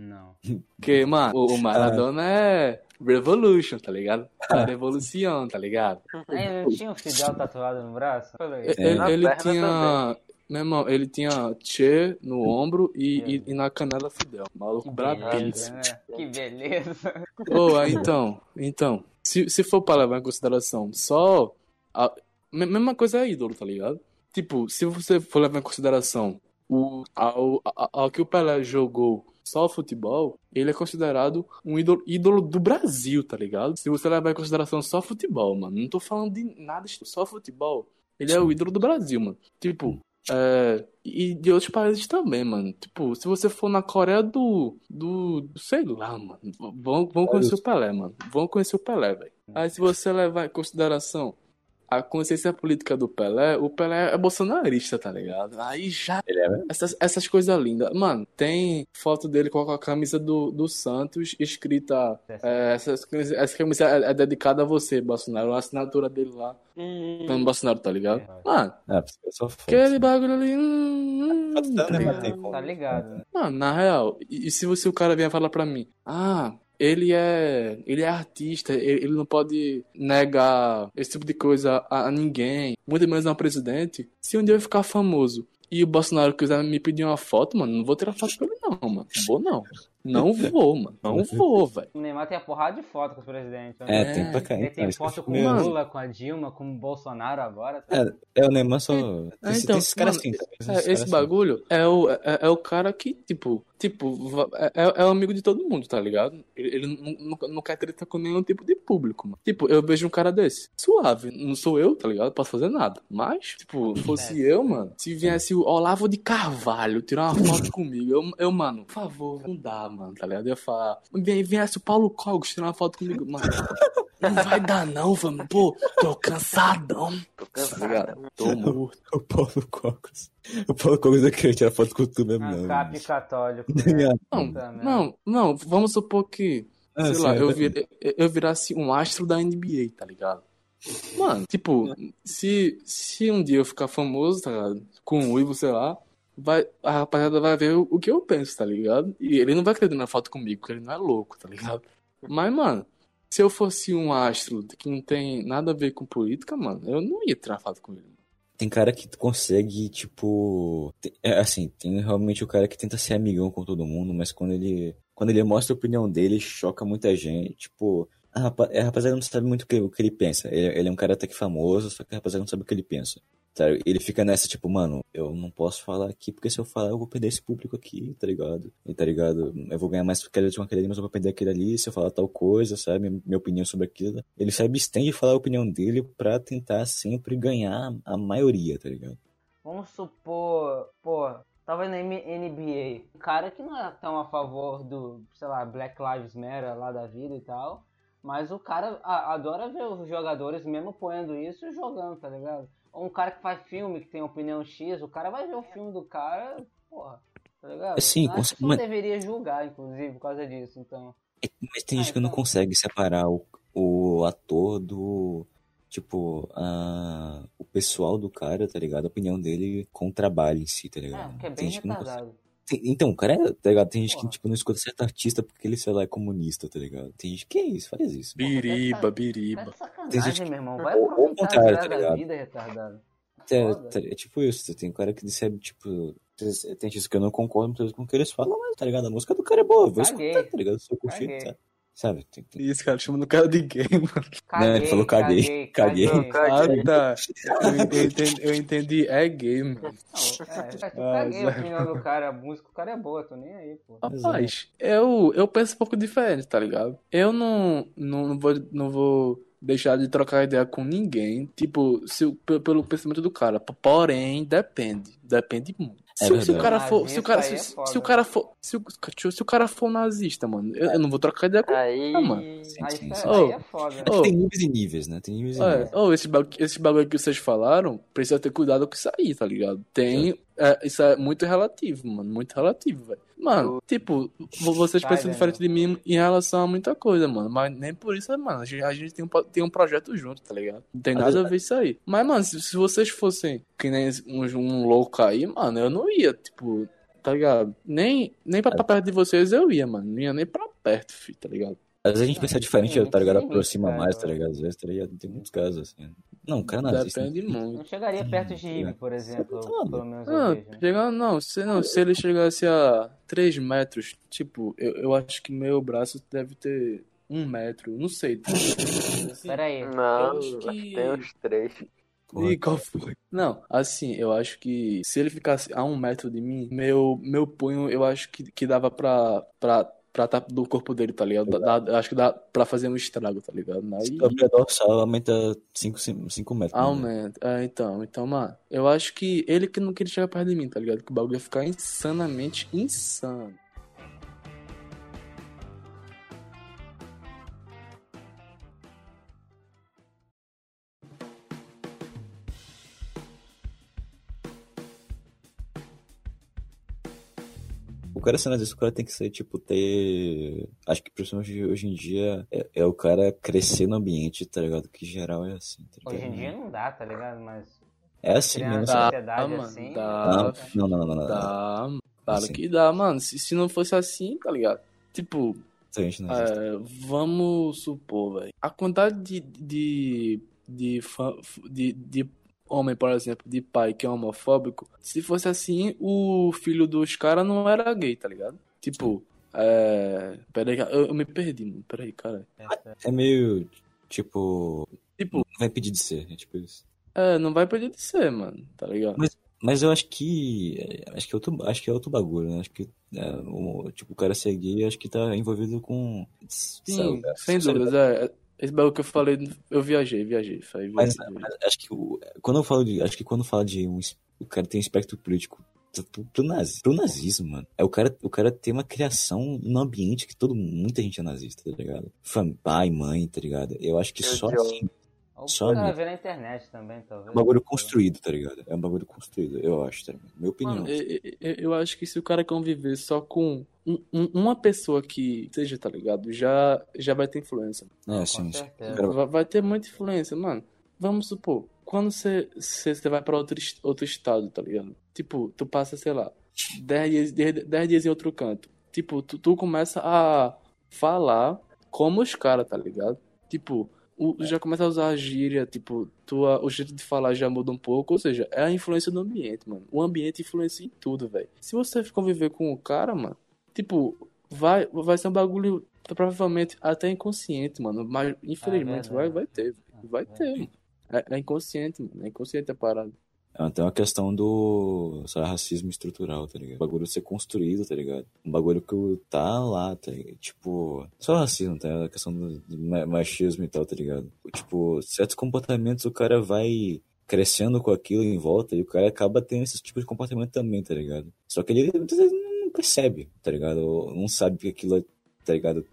Não. Porque, mano, o, o Maradona é Revolution, tá ligado? A revolução, tá ligado? Não tinha o Fidel tatuado no braço? Ele, ele tinha. Meu irmão, ele tinha Che no ombro e, É. e, e na canela Fidel. Maluco brabíssimo. né? Que beleza. Pô, aí então, então, se, se for pra levar em consideração só. A, me- mesma coisa é ídolo, tá ligado? Tipo, se você for levar em consideração o, ao, ao, ao que o Pelé jogou só futebol, ele é considerado um ídolo, ídolo do Brasil, tá ligado? Se você levar em consideração só futebol, mano, não tô falando de nada, só futebol. Ele é o ídolo do Brasil, mano. Tipo, é, e de outros países também, mano. Tipo, se você for na Coreia do. do. do- sei lá, mano. Vão, vão conhecer o Pelé, mano. Vão conhecer o Pelé, velho. Aí se você levar em consideração a consciência política do Pelé, o Pelé é bolsonarista, tá ligado? Aí já. Ele é? Essas, essas coisas lindas. Mano, tem foto dele com a camisa do, do Santos escrita. É, essa, essa camisa é, é dedicada a você, Bolsonaro. A assinatura dele lá. Pelo Bolsonaro, tá ligado? Mano, Ah, é só foto. aquele bagulho ali. hum, hum, tá né, ligado? Tá ligado, né? Mano, na real, e, e se você o cara vier falar pra mim, ah, ele é, ele é artista, ele, ele não pode negar esse tipo de coisa a, a ninguém, muito menos a um presidente. Se um dia eu ficar famoso e o Bolsonaro quiser me pedir uma foto, mano, não vou tirar foto com ele não, mano. Não vou não. Não vou, mano. Não vou, velho. O Neymar tem a porrada de foto com os presidentes. É, né? tem pra cá. Ele tem foto com o Lula, com a Dilma, com o Bolsonaro agora. tá? É, é o Neymar só. É, tem, então, tem esses caras mano, assim, tá? Esses É, caras esse assim. bagulho é o, é, é o cara que, tipo, tipo, é, é o amigo de todo mundo, tá ligado? Ele, ele não, não, não quer treta com nenhum tipo de público, mano. Tipo, eu vejo um cara desse, suave, não sou eu, tá ligado? Posso fazer nada. Mas, tipo, fosse eu, mano, se viesse o Olavo de Carvalho tirar uma foto comigo, eu, eu, mano, por favor, não dá, mano, tá ligado? Eu ia falar, vem, viesse o Paulo Cogos tirar uma foto comigo, mano. Não vai dar não, vamos, pô, tô cansadão. Tô Tá cansado. ligado? Tô morto. O Paulo Cocos. O Paulo Cocos é queria tirar foto com tu mesmo, não. Ancap católico. Né? Não, não, não, vamos supor que, Ah, sei sim, lá, eu, é- vir, eu- eu virasse um astro da NBA, tá ligado? Mano, tipo, se, se um dia eu ficar famoso, tá ligado? Com um Ivo, sei lá, vai, a rapaziada vai ver o, o que eu penso, tá ligado? E ele não vai acreditar na foto comigo, porque ele não é louco, tá ligado? Mas, mano, se eu fosse um astro que não tem nada a ver com política, mano, eu não ia tirar foto com ele. Tem cara que consegue, tipo. É assim, tem realmente o cara que tenta ser amigão com todo mundo, mas quando ele. Quando ele mostra a opinião dele, choca muita gente. Tipo, a a rapaziada não sabe muito o que, o que ele pensa. Ele, ele é um cara até que famoso, só que a rapaziada não sabe o que ele pensa. Sabe? Ele fica nessa, tipo, mano, eu não posso falar aqui, porque se eu falar, eu vou perder esse público aqui, tá ligado? E tá ligado? Eu vou ganhar mais de uma aquele ali, mas eu vou perder aquele ali se eu falar tal coisa, sabe? Minha opinião sobre aquilo. Ele se abstém de falar a opinião dele pra tentar sempre ganhar a maioria, tá ligado? Vamos supor, pô, tava na NBA. Um cara que não é tão a favor do, sei lá, Black Lives Matter lá da vida e tal. Mas o cara adora ver os jogadores mesmo apoiando isso jogando, tá ligado? Ou um cara que faz filme, que tem opinião X, o cara vai ver o filme do cara, porra, tá ligado? Sim, que com- não mas- deveria julgar, inclusive, por causa disso, então. Mas tem Ah, gente que não então. consegue separar o, o ator do. Tipo, a, o pessoal do cara, tá ligado? A opinião dele com o trabalho em si, tá É, ligado? porque é Tem bem não consegue. Então, o cara é, tá ligado? Tem gente que, tipo, não escuta certo artista porque ele, sei lá, é comunista, tá ligado? Tem gente que é isso, faz isso. Biriba, Tá biriba. de Tem gente que- meu irmão. Vai Ou- contrário, a tá ligado? vida, retardado. É, tá- é tipo isso, tem um cara que recebe, tipo. Tem gente que eu não concordo muitas vezes com o que eles falam, mas tá ligado? A música do cara é boa, eu vou Caguei. escutar, tá ligado? Se eu curtir, Caguei. Sabe? Tem, tem... Esse cara chamando o cara de gay, mano. Não, ele falou caguei, caguei. Ah, caguei. tá. Eu entendi, eu entendi, é gay, mano. Não, é, eu Ah, caguei a Zé. opinião do cara, a música, o cara é boa, tô nem aí, pô. Rapaz, eu, eu penso um pouco diferente, tá ligado? Eu não, não, não vou, não vou deixar de trocar ideia com ninguém, tipo, se, pelo pensamento do cara. Porém, depende. Depende muito. É Se, se o cara for, se o cara, Nazista se, é se o cara for, se o, se o cara for nazista, mano, eu, eu não vou trocar ideia com Aí. Ah, mano. Sim, Aí, sim, é- sim. Ô, aí é foda. Ô. tem níveis e níveis, né? Tem níveis e É, níveis. ou esse, bagulho, esse bagulho que vocês falaram, precisa ter cuidado com isso aí, tá ligado? Tem. é, isso é muito relativo, mano. Muito relativo, velho. Mano, tipo, vo- vocês Vai, pensam velho. diferente de mim em relação a muita coisa, mano. Mas nem por isso, mano. A gente, a gente tem, um, tem um projeto junto, tá ligado? Não tem nada a ver isso aí. Mas, mano, se, se vocês fossem que nem um, um louco aí, mano, eu não ia, tipo, tá ligado? Nem, nem pra, pra perto de vocês eu ia, mano. Não ia nem pra perto, filho, tá ligado? Às vezes a gente pensa diferente, sim, tá ligado? Aproxima mais, tá ligado? Às vezes, tá ligado? Tem muitos casos assim. Não, o cara nazista. Depende né? muito. Não chegaria perto de Ibe, por exemplo, tá pelo menos Não, né? não, se, não, se ele chegasse a 3 metros, tipo, eu, eu acho que meu braço deve ter um metro, não sei. Assim, Pera aí. Não, acho que- tem uns três. Ih, qual foi? Não, assim, eu acho que se ele ficasse a um metro de mim, meu, meu punho, eu acho que, que dava pra, pra, pra tá do corpo dele, tá ligado? Dá- dá- acho que dá pra fazer um estrago, tá ligado? Aí, A abrir a dorsal aumenta 5 metros. né? aumenta. É, então, então, mano, eu acho que ele que não queria chegar perto de mim, tá ligado? Que o bagulho ia ficar insanamente insano. Cara sendo nazista, o cara tem que ser, tipo, ter. Acho que principalmente hoje em dia é, é o cara crescer no ambiente, tá ligado? Que geral é assim, tá Hoje em dia não dá, tá ligado? Mas É assim mesmo. sociedade mano, assim. dá. Não, não, não, não, não. Dá, claro Assim. que dá, mano. Se, se não fosse assim, tá ligado? Tipo, é, vamos supor, velho. A quantidade de, de, de, fã- de, de homem, por exemplo, de pai que é homofóbico, se fosse assim, o filho dos caras não era gay, tá ligado? Tipo, é. Peraí, eu, eu me perdi, mano. Peraí, cara. É meio, tipo. Tipo, Não vai pedir de ser, é tipo isso. é, não vai poder de ser, mano, tá ligado? Mas eu acho que. é, Acho que é outro, acho que é outro bagulho, né? Acho que. é, o, tipo, o cara ser gay, acho que tá envolvido com. Sim, sabe, sem dúvidas, é. Esse bagulho que eu falei, eu viajei, viajei. Falei, Mas, viajei. mas acho que o- quando eu falo de. Acho que quando fala de um. O cara tem um espectro político pro, pro, nazi, pro nazismo, mano. É o cara, o cara ter uma criação num ambiente que todo, muita gente é nazista, tá ligado? Fam, pai, mãe, tá ligado? Eu acho que Eu só assim. Ou Só o cara vê na internet também, talvez. É um bagulho construído, tá ligado? É um bagulho construído, eu acho, tá ligado? Minha opinião. Mano, eu, eu- eu acho que se o cara conviver só com um- um- uma pessoa que seja, tá ligado? Já, já vai ter influência. É, sim, sim. Vai, vai ter muita influência, mano. Vamos supor, quando você, vai pra outro, outro estado, tá ligado? Tipo, tu passa, sei lá, 10 dias, 10 10 dias em outro canto. Tipo, tu, tu começa a falar como os caras, tá ligado? Tipo, o, já começa a usar a gíria, tipo, tua, o jeito de falar já muda um pouco, ou seja, é a influência do ambiente, mano. O ambiente influencia em tudo, velho. Se você conviver com o cara, mano, tipo, vai, vai ser um bagulho provavelmente até inconsciente, mano. Mas infelizmente É vai, vai ter. Vai ter, mano. É, é inconsciente, mano. É inconsciente a parada. É até uma questão do sei lá, racismo estrutural, tá ligado? O bagulho ser construído, tá ligado? Um bagulho que tá lá, tá ligado? Tipo, só racismo, tá? A questão do, do ma- machismo e tal, tá ligado? Tipo, certos comportamentos o cara vai crescendo com aquilo em volta e o cara acaba tendo esse tipo de comportamento também, tá ligado? Só que ele muitas vezes não percebe, tá ligado? Ou não sabe que aquilo é, tá ligado?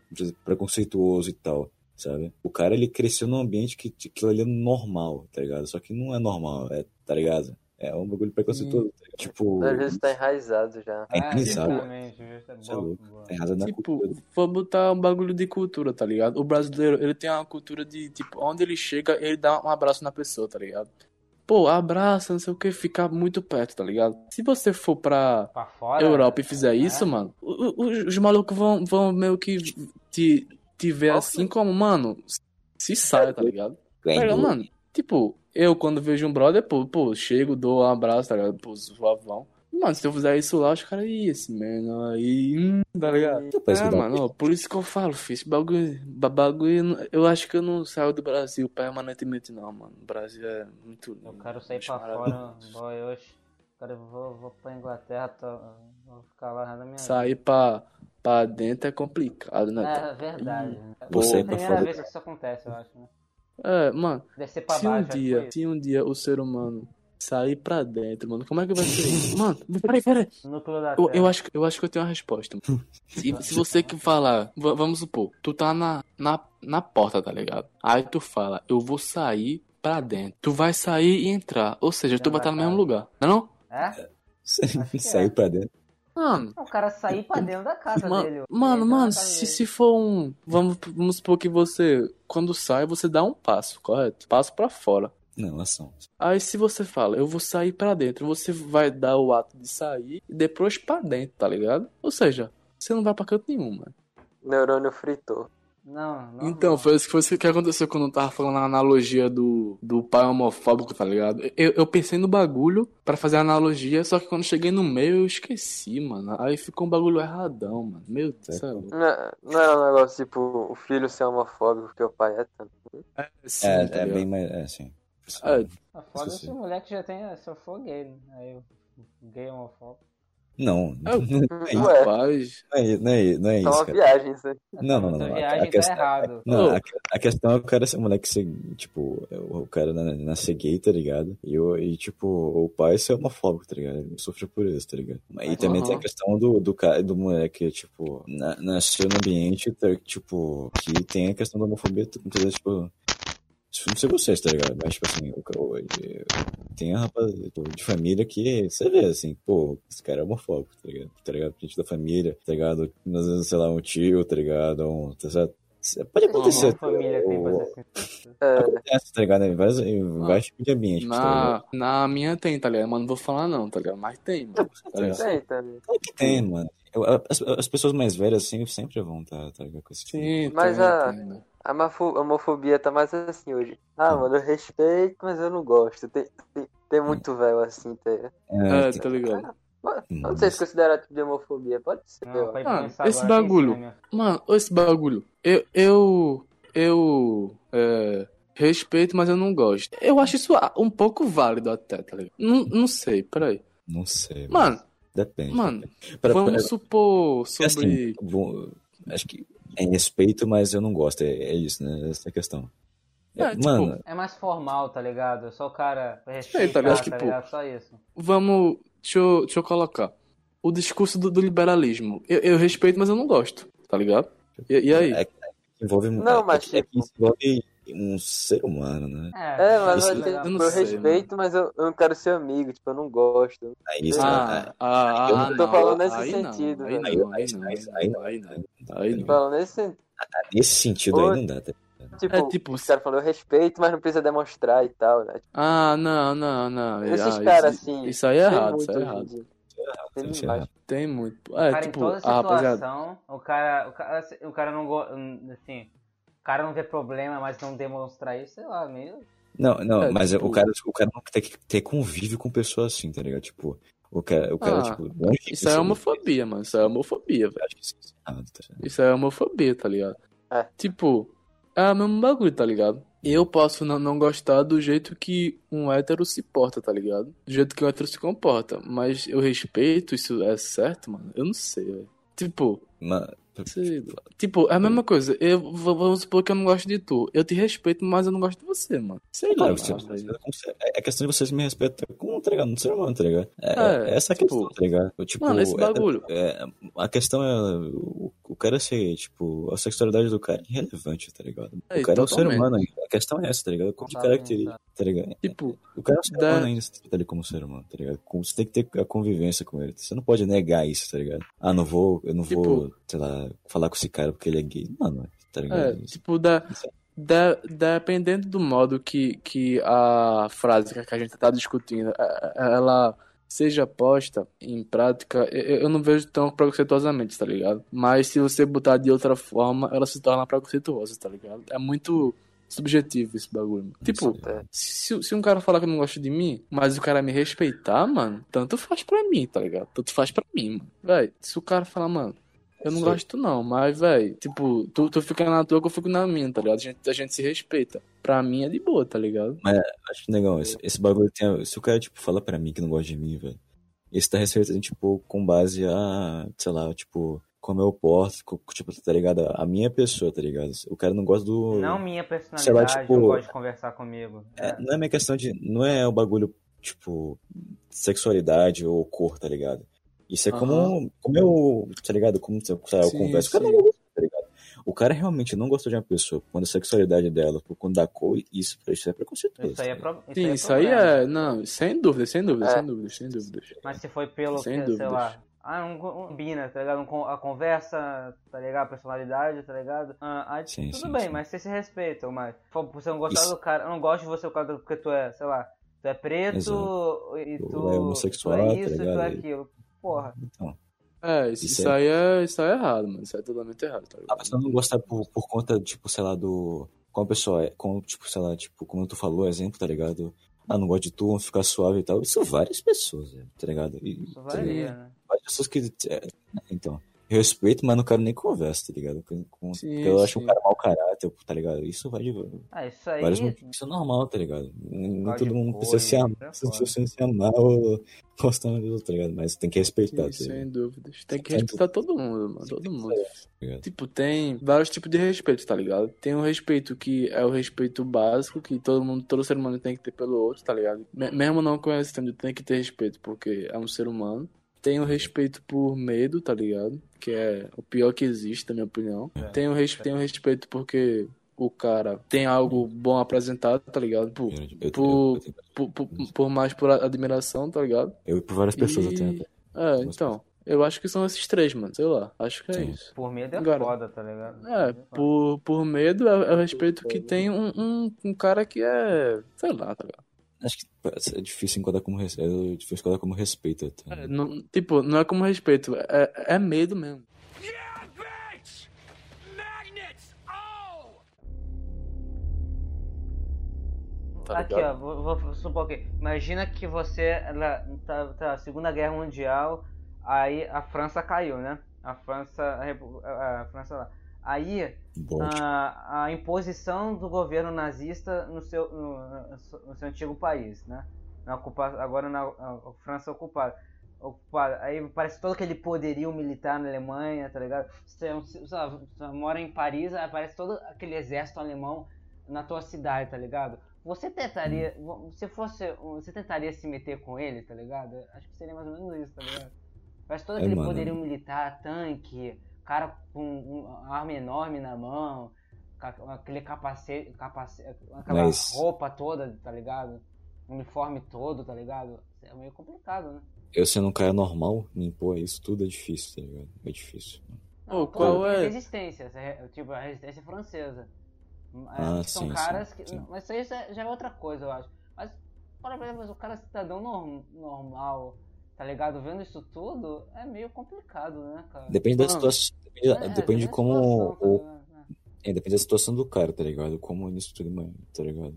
Preconceituoso e tal. Sabe? O cara ele cresceu num ambiente que que aquilo ali é normal, tá ligado? Só que não é normal, é, tá ligado? É um bagulho preconceituoso. tá ligado? Tipo, Às vezes tá enraizado já. é enraizado. exatamente, justo, é Isso é louco. boa. É errado na Tipo, cultura. vou botar um bagulho de cultura, tá ligado? O brasileiro, ele tem uma cultura de, tipo, onde ele chega, ele dá um abraço na pessoa, tá ligado? Pô, abraça, não sei o que, ficar muito perto, tá ligado? Se você for pra Pra fora. Europa e fizer é. isso, mano, o- o- os malucos vão, vão meio que te, te ver assim como, mano, se saia, tá ligado? Tá ligado, mano? Tipo, eu quando vejo um brother, pô, pô, chego, dou um abraço, tá ligado? Pô, suavão. Mano, se eu fizer isso lá, os caras, ih, esse mano aí, hum, tá ligado? É, mano, ó, por isso que eu falo, esse bagulho, ba- bagulho, eu acho que eu não saio do Brasil permanentemente, não, mano. O Brasil é muito lindo. Eu quero sair pra fora, boy, hoje. Cara, eu vou, vou pra Inglaterra, tô, vou ficar lá na minha Sair pra, pra dentro é complicado, né? É verdade. É sair a pra primeira fora. vez que isso acontece, eu acho, né? É, mano, Descer pra se um baixo. que dia, se um dia o ser humano sair pra dentro, mano, como é que vai ser isso? Mano, peraí, peraí. Eu, eu, acho, que- eu acho que eu tenho uma resposta. mano. Se, se você que falar, vamos supor, tu tá na, na, na porta, tá ligado? Aí tu fala, eu vou sair pra dentro. Tu vai sair e entrar. Ou seja, tu vai estar no mesmo lugar. Não é não? É? que Saiu é. pra dentro. Mano, O cara sair pra dentro da casa ma- dele. mano, mano, se, se for um. Vamos, vamos supor que você, quando sai, você dá um passo, correto? Passo pra fora. Não, ação. Aí se você fala, eu vou sair pra dentro, você vai dar o ato de sair e depois pra dentro, tá ligado? Ou seja, você não vai pra canto nenhum, mano. Neurônio fritou. Não, não. Então, não. foi isso que, foi isso que aconteceu quando eu tava falando a analogia do, do pai homofóbico, tá ligado? Eu, eu pensei no bagulho pra fazer a analogia, só que quando cheguei no meio eu esqueci, mano. Aí ficou um bagulho erradão, mano. Meu Deus. Céu. Não, é- não era um negócio tipo o filho ser homofóbico porque o pai é tanto. Sim, É, tá é bem mais. É, sim. É, Ah, Foda Isso se o moleque já tem, se eu for gay, né? Aí eu gay homofóbico. Não, É, não Ué, rapaz. é, não é, não é só isso, uma cara. viagem isso aí. Não, não, não. Essa não. A, viagem a questão, tá não, a, a questão é o cara ser moleque ser, tipo, o cara na- nascer gay, tá ligado? E, o- e, tipo, o pai ser homofóbico, tá ligado? Ele sofre por isso, tá ligado? E também tem a questão do, do, cara, do moleque, tipo, na, nasceu no ambiente, tá, tipo, que tem a questão da homofobia, vezes, tipo. Não sei vocês, tá ligado? Mas, tipo assim, tem a rapaz tipo, de família que você vê, assim, pô, esse cara é homofóbico, tá ligado? Tá ligado? Gente da família, tá ligado? Às vezes, sei lá, um tio, tá ligado? Um, tá certo? Pode acontecer. Uma família tem assim. É, Acontece, tá ligado? Em vários, em vários tipos de ambiente. tá ligado? Na, na minha tem, tá ligado? Mas não vou falar não, tá ligado? Mas tem, mano. Tá ligado? tem também. Claro que tem, mano. As, as pessoas mais velhas, assim, sempre vão estar, tá ligado? Com esse tipo. Sim, Mas tem, a- tem, né? A homofo- homofobia tá mais assim hoje. Ah, mano, eu respeito, mas eu não gosto. Tem, tem, tem muito velho assim, tá? É, tá ligado? Eu Não sei se considera tipo de homofobia, pode ser. Não. Ah, esse bagulho. cinema. Mano, esse bagulho. Eu. Eu. Eu. É, respeito, mas eu não gosto. Eu acho isso um pouco válido até, tá ligado? Não, não sei, peraí. Não sei. Mano, Depende. mano, Pra- vamos pra- supor Porque, sobre. assim, bom, acho que é respeito, mas eu não gosto. É, é isso, né? Essa é a questão. É, É, tipo, mano, É mais formal, tá ligado? Só o cara Sei, respeitar, tá ligado? tá Tipo, ligado? Só isso. Vamos. Deixa eu, deixa eu colocar. O discurso do, do liberalismo. Eu, eu respeito, mas eu não gosto, tá ligado? E, e aí? É, envolve, Não, é, mas, é, que tipo- envolve um ser humano, né? É, mas Isso- vai ter, eu não tipo, eu sei, respeito, mas eu, eu não quero ser amigo, tipo, eu não gosto. Aí, isso, Ah, é- ah, eu ah, tô não. falando nesse aí não, sentido, Aí não, aí não, aí não, aí não. Aí não. Aí não. Falando nesse sentido. nesse sentido aí não dá. Tá? Tipo, É tipo, os caras falam, eu respeito, mas não precisa demonstrar e tal, né? Ah, não, não, não. Esses ah, caras, isso, assim, Isso aí é errado, isso é hoje em errado. Tem. Tem muito. O É, cara, tipo, em toda a rapaziada. situação, o cara, o cara, o cara não go... assim, o cara não vê problema, mas não demonstrar isso, sei lá, meio Não, não, É, mas tipo- o cara, o cara não tem que ter convívio com pessoas assim, tá ligado? Tipo, o cara, o cara Ah, tipo, de Isso é homofobia, mano. Isso é homofobia, velho. É errado, tá? Isso é homofobia, tá ligado? É. Tipo, é o mesmo bagulho, tá ligado? Eu posso não, não gostar do jeito que um hétero se porta, tá ligado? Do jeito que um hétero se comporta. Mas eu respeito, isso é certo, mano? Eu não sei, velho. Tipo, Mas, sei lá. Tipo, é a mesma coisa. Eu, vamos supor que eu não gosto de tu. Eu te respeito, mas eu não gosto de você, mano. Sei lá, Claro, você- velho. você- é questão de vocês me respeitar como, tá ligado? Um ser humano, tá ligado? É, É, essa é a tipo, questão, tá ligado? Eu, Tipo, Mano, esse é- bagulho. é- a questão é o, o cara ser, tipo, a sexualidade do cara é irrelevante, tá ligado? É, o cara é um ser humano ainda. A questão é essa, tá ligado? Como de Totalmente, característica, tá ligado? Tipo, O cara é um ser Da- humano ainda, você trata ele como ser humano, tá ligado? Você tem que ter a convivência com ele. Você não pode negar isso, tá ligado? Ah, não vou, eu não Tipo- vou, sei lá, falar com esse cara porque ele é gay. Mano, tá ligado? É, tipo, da, é- da, dependendo do modo que, que a frase que a gente tá discutindo, é- é- ela seja posta em prática, eu, eu não vejo tão preconceituosamente, tá ligado? Mas se você botar de outra forma, ela se torna preconceituosa, tá ligado? É muito subjetivo esse bagulho. Tipo, se, se um cara falar que não gosta de mim, mas o cara me respeitar, mano, tanto faz pra mim, tá ligado? Tanto faz pra mim, mano. Véi, se o cara falar, mano, eu não Sim. gosto não, mas, véi, tipo, tu, tu fica na tua que eu fico na minha, tá ligado? A gente, a gente se respeita. Pra mim é de boa, tá ligado? Acho legal, esse, esse bagulho tem. Se o cara, tipo, fala pra mim que não gosta de mim, velho, esse tá respeitando, tipo, com base a, sei lá, tipo, como eu porto, tipo, tá ligado? A minha pessoa, tá ligado? O cara não gosta do. Não minha Sei personalidade, lá, tipo- não gosta de conversar comigo. É, não é minha questão de. Não é o bagulho, tipo, sexualidade ou cor, tá ligado? Isso é como, como eu, tá ligado? Como sei lá, eu Sim, converso. O cara não tá ligado? O cara realmente não gostou de uma pessoa quando a sexualidade dela, por conta da cor, isso, isso é preconceituoso. Isso aí é, tá pro... Sim, é isso aí é. Não, sem dúvida, sem dúvida, É. sem dúvida, sem dúvida. Mas se foi pelo, Sem que, sei lá, ah, um, um combina, tá ligado? Um a conversa, tá ligado? A personalidade, tá ligado? Ah, aí Sim, tudo sim, bem, sim. mas vocês se respeitam, mas você não gostar Isso. do cara, eu não gosto de você porque tu é, sei lá, tu é preto Exato. e Tu tu, é homossexual, tu é tá isso e tu ligado? é aquilo. Porra. Então. É, isso, Isso isso é- aí é, isso aí é errado, mano. Isso é totalmente errado, tá A ligado? pessoa não gostar por, por conta, tipo, sei lá, do. Como a pessoa é, como, tipo, sei lá, tipo, como tu falou, exemplo, tá ligado? Ah, não gosto de tu, vamos ficar suave e tal. Isso várias pessoas, velho, tá ligado? E, Isso tá ligado? varia, né? Várias pessoas que. é, então. Eu respeito, mas não quero nem conversa, tá ligado? Com- com- Sim, eu acho um sim. cara mau caráter, tá ligado? Isso vai de Ah, isso aí. vários motivos. Isso é normal, tá ligado? Nem todo mundo precisa se amar, É precisa se amar ou gostar um do outro, tá ligado? Mas tem que respeitar, Sim, tá ligado? sem dúvidas. Tem que respeitar todo mundo, mano. Todo mundo. Tá? Tipo, tem vários tipos de respeito, tá ligado? Tem o respeito que é o respeito básico, que todo mundo, todo ser humano tem que ter pelo outro, tá ligado? Me- Mesmo não conhecendo, tem que ter respeito, porque é um ser humano. Tem o respeito por medo, tá ligado? Que é o pior que existe, na minha opinião. Tem, o res... tem o respeito porque o cara tem algo bom apresentado, tá ligado? Por, Eu, eu, por, eu, por, por, por mais por admiração, tá ligado? eu, por várias pessoas E- eu tenho. É, então. Eu acho que são esses três, mano. Sei lá. Acho que é Sim. isso. Por medo é Agora- foda, tá ligado? É, por, por medo é, é o respeito que tem um, um, um cara que é. Sei lá, tá ligado? Acho que é difícil enquadrar como respeito. É difícil enquadrar como respeito. Tá? É, não- tipo, não é como respeito, é, é medo mesmo. Tá Aqui, ó, vou, vou supor que. Imagina que você. Ela, tá, tá, Segunda Guerra Mundial, aí a França caiu, né? A França. A- a França lá. Aí a, a imposição do governo nazista no seu, no, no seu antigo país, né? Na agora na França ocupada. ocupada. Aí parece todo aquele poderio militar na Alemanha, tá ligado? Você, você, mora em Paris, aparece todo aquele exército alemão na tua cidade, tá ligado? Você tentaria, se fosse, você tentaria se meter com ele, tá ligado? Acho que seria mais ou menos isso, tá ligado? Parece todo É, aquele mano. poderio militar, tanque, cara com uma arma enorme na mão, aquele capacete, capacete aquela Mas- roupa toda, tá ligado? Uniforme todo, tá ligado? É meio complicado, né? eu sendo um cara normal, me impor isso tudo é difícil, tá ligado? É difícil. Não, qual tem é? Resistência, tipo a resistência francesa. É, Ah, são sim, caras sim, que. sim. Mas isso aí já, é outra coisa, eu acho. Mas, por exemplo, o cara cidadão norm- normal, tá ligado? Vendo isso tudo, é meio complicado, né, cara? Depende da situação. Depende, É, depende de como. situação, tá o-? É. é, depende da situação do cara, tá ligado? Como nisso tudo, mano, tá ligado?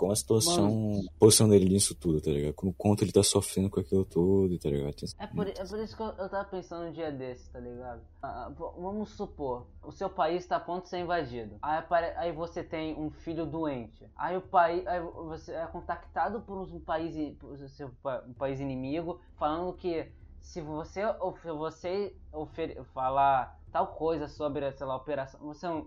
Como a situação. A posição dele nisso tudo, tá ligado? Como quanto ele tá sofrendo com aquilo tudo, tá ligado? Tem- É por, é por isso que eu, eu tava pensando um dia desses, tá ligado? Ah, ah, vamos supor, o seu país tá a ponto de ser invadido. Aí, aí você tem um filho doente. Aí o país. Aí você é contactado por um país, um país inimigo falando que se você, of- você falar tal coisa sobre, sei lá, operação. Você é um.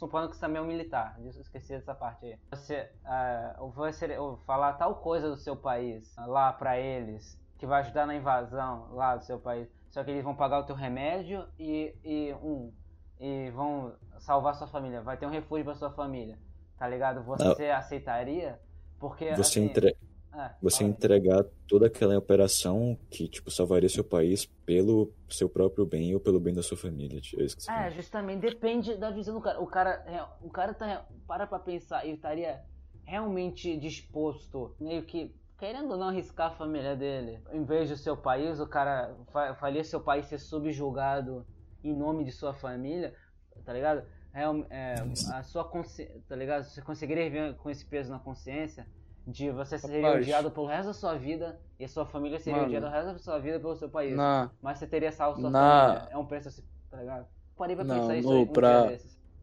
Supondo que você também é um militar, esqueci dessa parte aí. Você, ah, você falar tal coisa do seu país ah, lá pra eles, que vai ajudar na invasão lá do seu país. Só que eles vão pagar o teu remédio e, e um e vão salvar sua família. Vai ter um refúgio pra sua família. Tá ligado? Você aceitaria? Porque Você, assim, entre... é, você entregar toda aquela operação que, tipo, salvaria seu país pelo seu próprio bem ou pelo bem da sua família. É você É, fala. justamente, depende da visão do cara. O cara, é, o cara tá, para pra pensar e estaria realmente disposto, meio que querendo ou não arriscar a família dele. Em vez do seu país, o cara fa- faria seu país ser subjugado em nome de sua família, tá ligado? Real- é, a sua consciência, tá ligado? Você conseguiria viver com esse peso na consciência de você ser Rapaz. odiado pelo resto da sua vida e a sua família seria Mano. odiada o resto da sua vida pelo seu país. Na, Mas você teria salvo sua Na- família. É um preço assim, tá ligado? Parei pra Não, pensar isso ô, aí pra-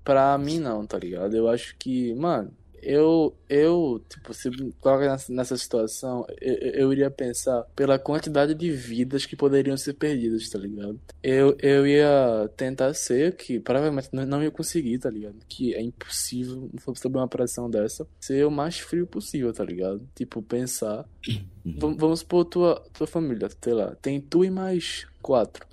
pra mim não, tá ligado? Eu acho que, mano, eu, eu, tipo, se coloca nessa, situação, eu, eu iria pensar pela quantidade de vidas que poderiam ser perdidas, tá ligado? Eu, eu ia tentar ser, que provavelmente não, ia conseguir, tá ligado? Que é impossível, sobre uma operação dessa, ser o mais frio possível, tá ligado? Tipo, pensar. Uhum. Vam- Vamos supor tua, tua família, sei lá, tem tu e mais quatro.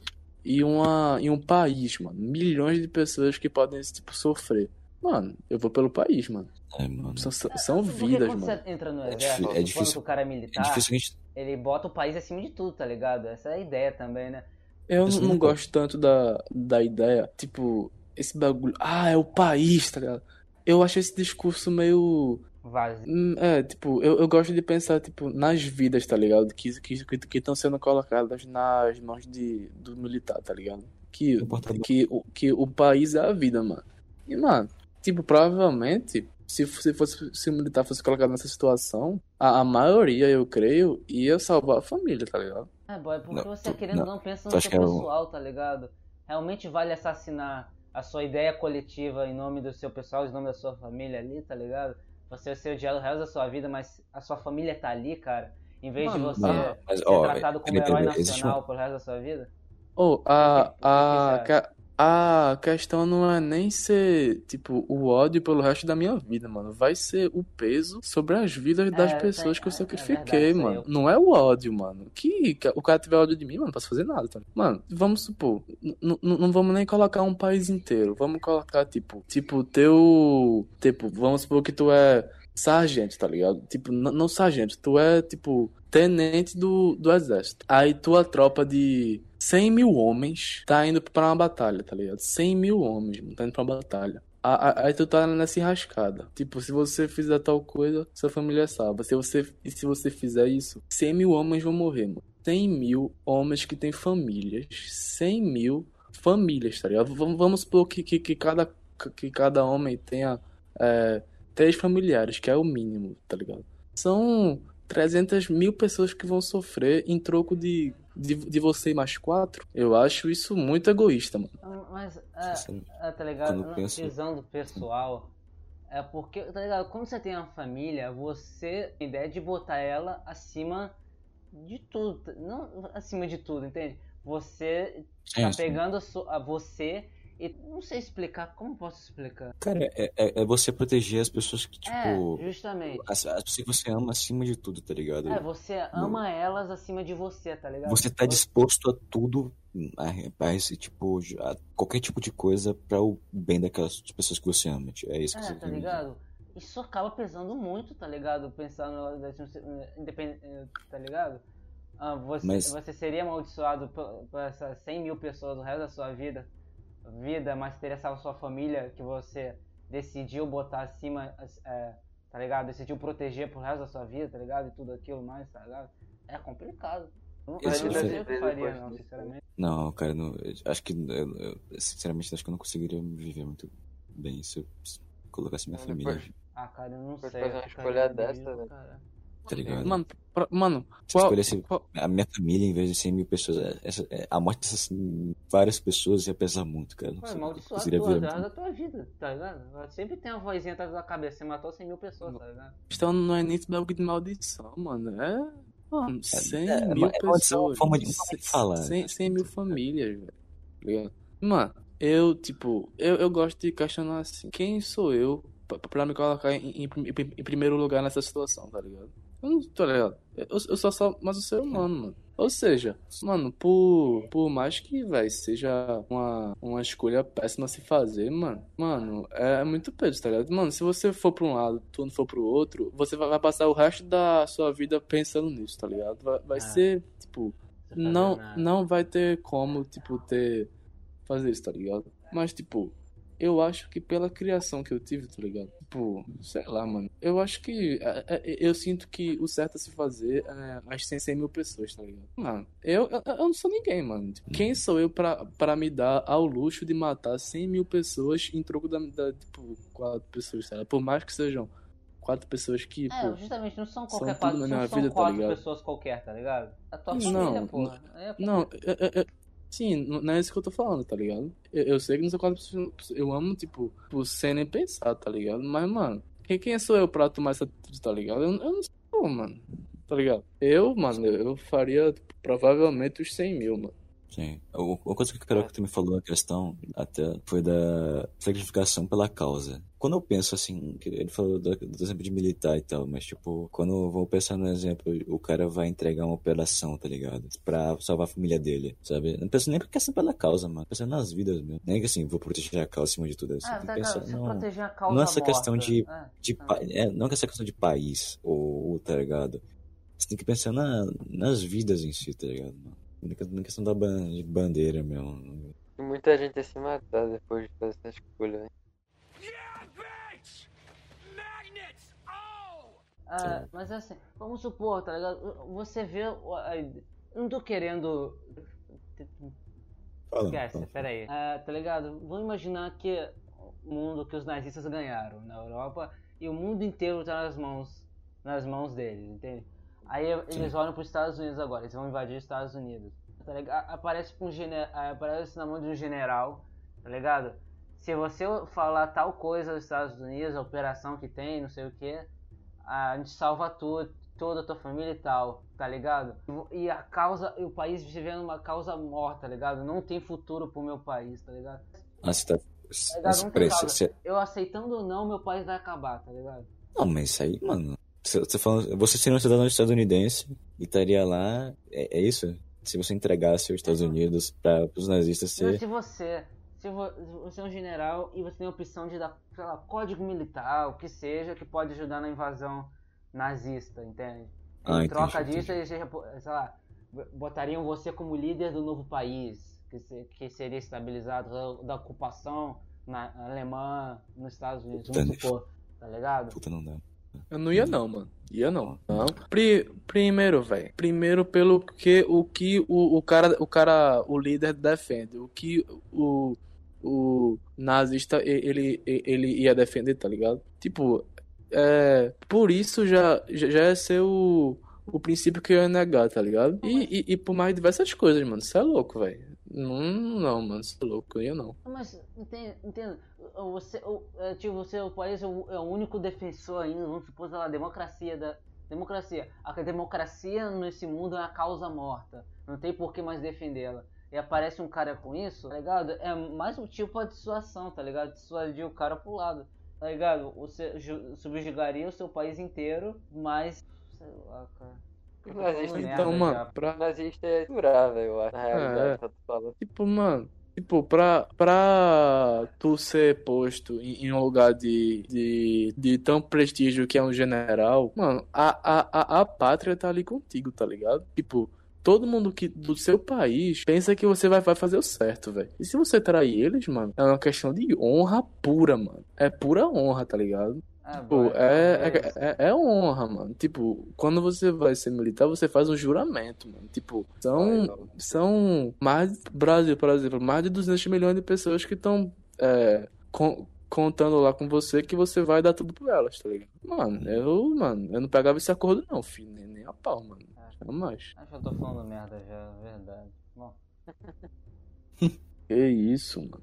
E, uma, e um país, mano. Milhões de pessoas que podem, tipo, sofrer. Mano, eu vou pelo país, mano. É, mano. São, são- vidas, quando mano. você entra no É exército, é difícil- que o cara é É militar, difícil a gente. ele bota o país acima de tudo, tá ligado? Essa é a ideia também, né? Eu Isso não não gosto tanto da, da ideia, tipo, esse bagulho. Ah, é o país, tá ligado? Eu acho esse discurso meio. Vazio. Hum, É, tipo, eu, eu gosto de pensar, tipo, nas vidas, tá ligado? Que estão que, que estão sendo colocadas nas mãos de, do militar, tá ligado? Que, Importante. que, o, que o país é a vida, mano. E, mano, tipo, provavelmente, se, se, fosse, se o militar fosse colocado nessa situação, a, a maioria, eu creio, ia salvar a família, tá ligado? É, boy, porque Não, você tu- querendo não. não pensa no seu que é pessoal, tá ligado? Realmente vale assassinar a sua ideia coletiva em nome do seu pessoal, em nome da sua família ali, tá ligado? Você vai ser odiado o resto da sua vida, mas a sua família tá ali, cara. Em vez de Mano, você Mano, mas, ser ó, tratado como herói existe nacional uma- pelo resto da sua vida. Ou a, O que- o que a, você que- a questão não é nem ser, tipo, o ódio pelo resto da minha vida, mano. Vai ser o peso sobre as vidas das É, pessoas tem- que eu é- é sacrifiquei, verdade, isso aí, mano. eu- Não é o ódio, mano. Que, que o cara tiver ódio de mim, mano, não posso fazer nada, tá? Mano, vamos supor, não vamos nem colocar um país inteiro. Vamos colocar, tipo, tipo, teu. Tipo, vamos supor que tu é sargento, tá ligado? Tipo, não sargento, tu é, tipo, tenente do, do exército. Aí tua tropa de 100 mil homens tá indo pra uma batalha, tá ligado? 100 mil homens, mano, tá indo pra uma batalha. Aí tu tá nessa enrascada. Tipo, se você fizer tal coisa, sua família é salva. Se você, e se você fizer isso, 100 mil homens vão morrer, mano. 100 mil homens que têm famílias. 100 mil famílias, tá ligado? Vamos, vamos supor que, que, que, cada, que cada homem tenha é, três familiares, que é o mínimo, tá ligado? São 300 mil pessoas que vão sofrer em troco de, de, de você e mais quatro. Eu acho isso muito egoísta, mano. Mas, é, é, tá ligado? Na penso- visão do pessoal, é porque, tá ligado? Quando você tem uma família, você tem a ideia de botar ela acima de tudo. Não acima de tudo, entende? Você tá É, pegando a, su- a você e não sei explicar, como posso explicar? Cara, é, é, é você proteger as pessoas que, tipo. é, justamente. As, as pessoas que você ama acima de tudo, tá ligado? É, você ama elas acima de você, tá ligado? Você tá disposto a tudo, a, a esse tipo, a qualquer tipo de coisa pra o bem daquelas pessoas que você ama. É isso que É, você tá ligado? Isso acaba pesando muito, tá ligado? Pensar no independente, tá ligado? Ah, você, Mas- você seria amaldiçoado por, por essas 100 mil pessoas o resto da sua vida, vida, mas teria salvo sua família que você decidiu botar acima, é, tá ligado? Decidiu proteger pro resto da sua vida, tá ligado? E tudo aquilo mais, tá ligado? É complicado. Não, Eu não sei que eu faria, não, sinceramente. Não, cara, não, eu acho que. Eu, eu, sinceramente, acho que eu não conseguiria viver muito bem se eu colocasse minha família. depois- Ah, cara, eu não Depois sei. fazer uma escolha dessa, velho. cara. Tá ligado? Mano, pra- mano, qual, escolhesse qual- a minha família em vez de 100 mil pessoas, é- essa- é- a morte dessas várias pessoas ia pesar muito, cara. Não Pô, sei, eu amaldiçoar viver atrás muito. da tua vida, tá ligado? Sempre tem uma vozinha atrás da cabeça. Você matou 100 mil pessoas, tá ligado? questão não é nem bagulho de maldição, mano. É. Mano, 100 é, mil é pessoas. forma de- forma de falar, 100, né? 100 mil famílias, velho. Tá ligado? Mano, eu, tipo, eu, eu gosto de questionar assim: quem sou eu pra, pra me colocar em, em- em primeiro lugar nessa situação, tá ligado? Eu ligado. Eu, eu sou só mais um ser humano, mano. Ou seja, mano, por, por mais que, velho, seja uma, uma escolha péssima a se fazer, mano, mano, é muito peso, tá ligado? Mano, se você for pra um lado, tu não for pro outro, você vai, vai passar o resto da sua vida pensando nisso, tá ligado? Vai, vai Ah. ser, tipo, não, nada. não vai ter como, tipo, ter. Fazer isso, tá ligado? Mas, tipo, eu acho que pela criação que eu tive, tá ligado? Tipo, sei lá, mano. Eu acho que. é, é, eu sinto que o certo a se fazer é as 100, 100 mil pessoas, tá ligado? Mano, eu, eu, eu não sou ninguém, mano. Tipo, quem sou eu pra, pra me dar ao luxo de matar 100 mil pessoas em troco da, da tipo, quatro pessoas, tá ligado? Por mais que sejam quatro pessoas que, É, pô. justamente, não são são qualquer tudo quatro, na não são vida, tá quatro ligado? pessoas qualquer, tá ligado? A tua Não, família, pô. não- É, Não, eu- sim, não é isso que eu tô falando, tá ligado? Eu, eu sei que não sou pessoas. Eu amo, tipo, por sem nem pensar, tá ligado? Mas, mano, quem, quem sou eu pra tomar essa atitude, tá ligado? Eu, eu não sou, mano. Tá ligado? Eu, mano, eu, eu faria tipo, provavelmente os 100 mil, mano. Sim. Uma coisa que o Carioca também falou na questão até foi da sacrificação pela causa. Quando eu penso assim, ele falou do, do exemplo de militar e tal, mas tipo, quando eu vou pensar no exemplo, o cara vai entregar uma operação, tá ligado? Pra salvar a família dele, sabe? Não penso nem por questão pela causa, mano. Penso nas vidas mesmo. Nem que assim, vou proteger a causa acima de tudo. Assim, Ah, tem tá, pensar, você não, proteger a causa não é essa morta. questão de- É. de pa- é, não que essa questão de país ou, ou, tá ligado? Você tem que pensar na, nas vidas em si, tá ligado? mano? Na questão da ban- de bandeira mesmo. E muita gente ia se matar depois de fazer essa escolha, velho. Ah, mas assim, vamos supor, tá ligado? Você vê. Não tô querendo. Fala, Esquece, fala. peraí. Ah, tá ligado? Vamos imaginar que o mundo que os nazistas ganharam na Europa e o mundo inteiro tá nas mãos, nas mãos deles, entende? Aí eles olham pros Estados Unidos agora, eles vão invadir os Estados Unidos. Tá ligado? Aparece, um gene... Aparece na mão de um general, tá ligado? Se você falar tal coisa aos Estados Unidos, a operação que tem, não sei o que, a gente salva tu, toda a tua família e tal, tá ligado? E a causa, o país vivendo uma causa morta, tá ligado? Não tem futuro pro meu país, tá ligado? Ah, você tá. Tá ligado? Não causa. você, Eu aceitando ou não, meu país vai acabar, tá ligado? Não, mas isso aí, mano. Você, falando, você seria um cidadão estadunidense e estaria lá. É, é isso? Se você entregasse os Estados Unidos para os nazistas Mas ser. se você, se vo- se você é um general e você tem a opção de dar, sei lá, código militar, o que seja, que pode ajudar na invasão nazista, entende? Ah, em entendi, troca disso, entendi. eles, sei lá, botariam você como líder do novo país, que, se- que seria estabilizado da, ocupação na, alemã nos Estados Unidos, vamos Puta, supor, tá ligado? Puta, não dá. Eu não ia não, mano. Ia não. não. Pri- primeiro, velho. Primeiro pelo que o que o, o cara, o cara, o líder defende, o que o, o nazista ele ele ia defender, tá ligado? Tipo, é, por isso já já é ser o o princípio que eu ia negar, tá ligado? E, e, e por mais diversas coisas, mano. Você é louco, velho. Não, não, mano. Você é louco. Eu não. Mas entende, entende você, é, tipo, você o país é o, é o único defensor ainda, vamos supor, sei lá, democracia da democracia. A democracia nesse mundo é a causa morta. Não tem por que mais defendê-la. E aparece um cara com isso, tá ligado? É mais um tipo de dissuasão, tá ligado? Dissuadir o cara pro lado, tá ligado? Você ju- subjugaria o seu país inteiro, mas sei lá, cara. Isso- merda Então, mano, pra, Nazista é durável, eu acho, na realidade, É. eu tô falando. Tipo, mano, tipo, pra, pra tu ser posto em, em um lugar de, de, de tão prestígio que é um general, mano, a, a, a, a pátria tá ali contigo, tá ligado? Tipo, todo mundo que do seu país pensa que você vai, vai fazer o certo, velho. E se você trair eles, mano, é uma questão de honra pura, mano. É pura honra, tá ligado? É, Tipo, é, talvez. é, é, é honra, mano. Tipo, quando você vai ser militar, você faz um juramento, mano. Tipo, são, são mais, Brasil, por exemplo, mais de 200 milhões de pessoas que estão contando lá com você que você vai dar tudo pra elas, tá ligado? Mano, eu, mano, eu não pegava esse acordo não, filho, nem, nem a pau, mano. Jamais. Acho que eu tô falando merda já, verdade. Bom, Que isso, mano.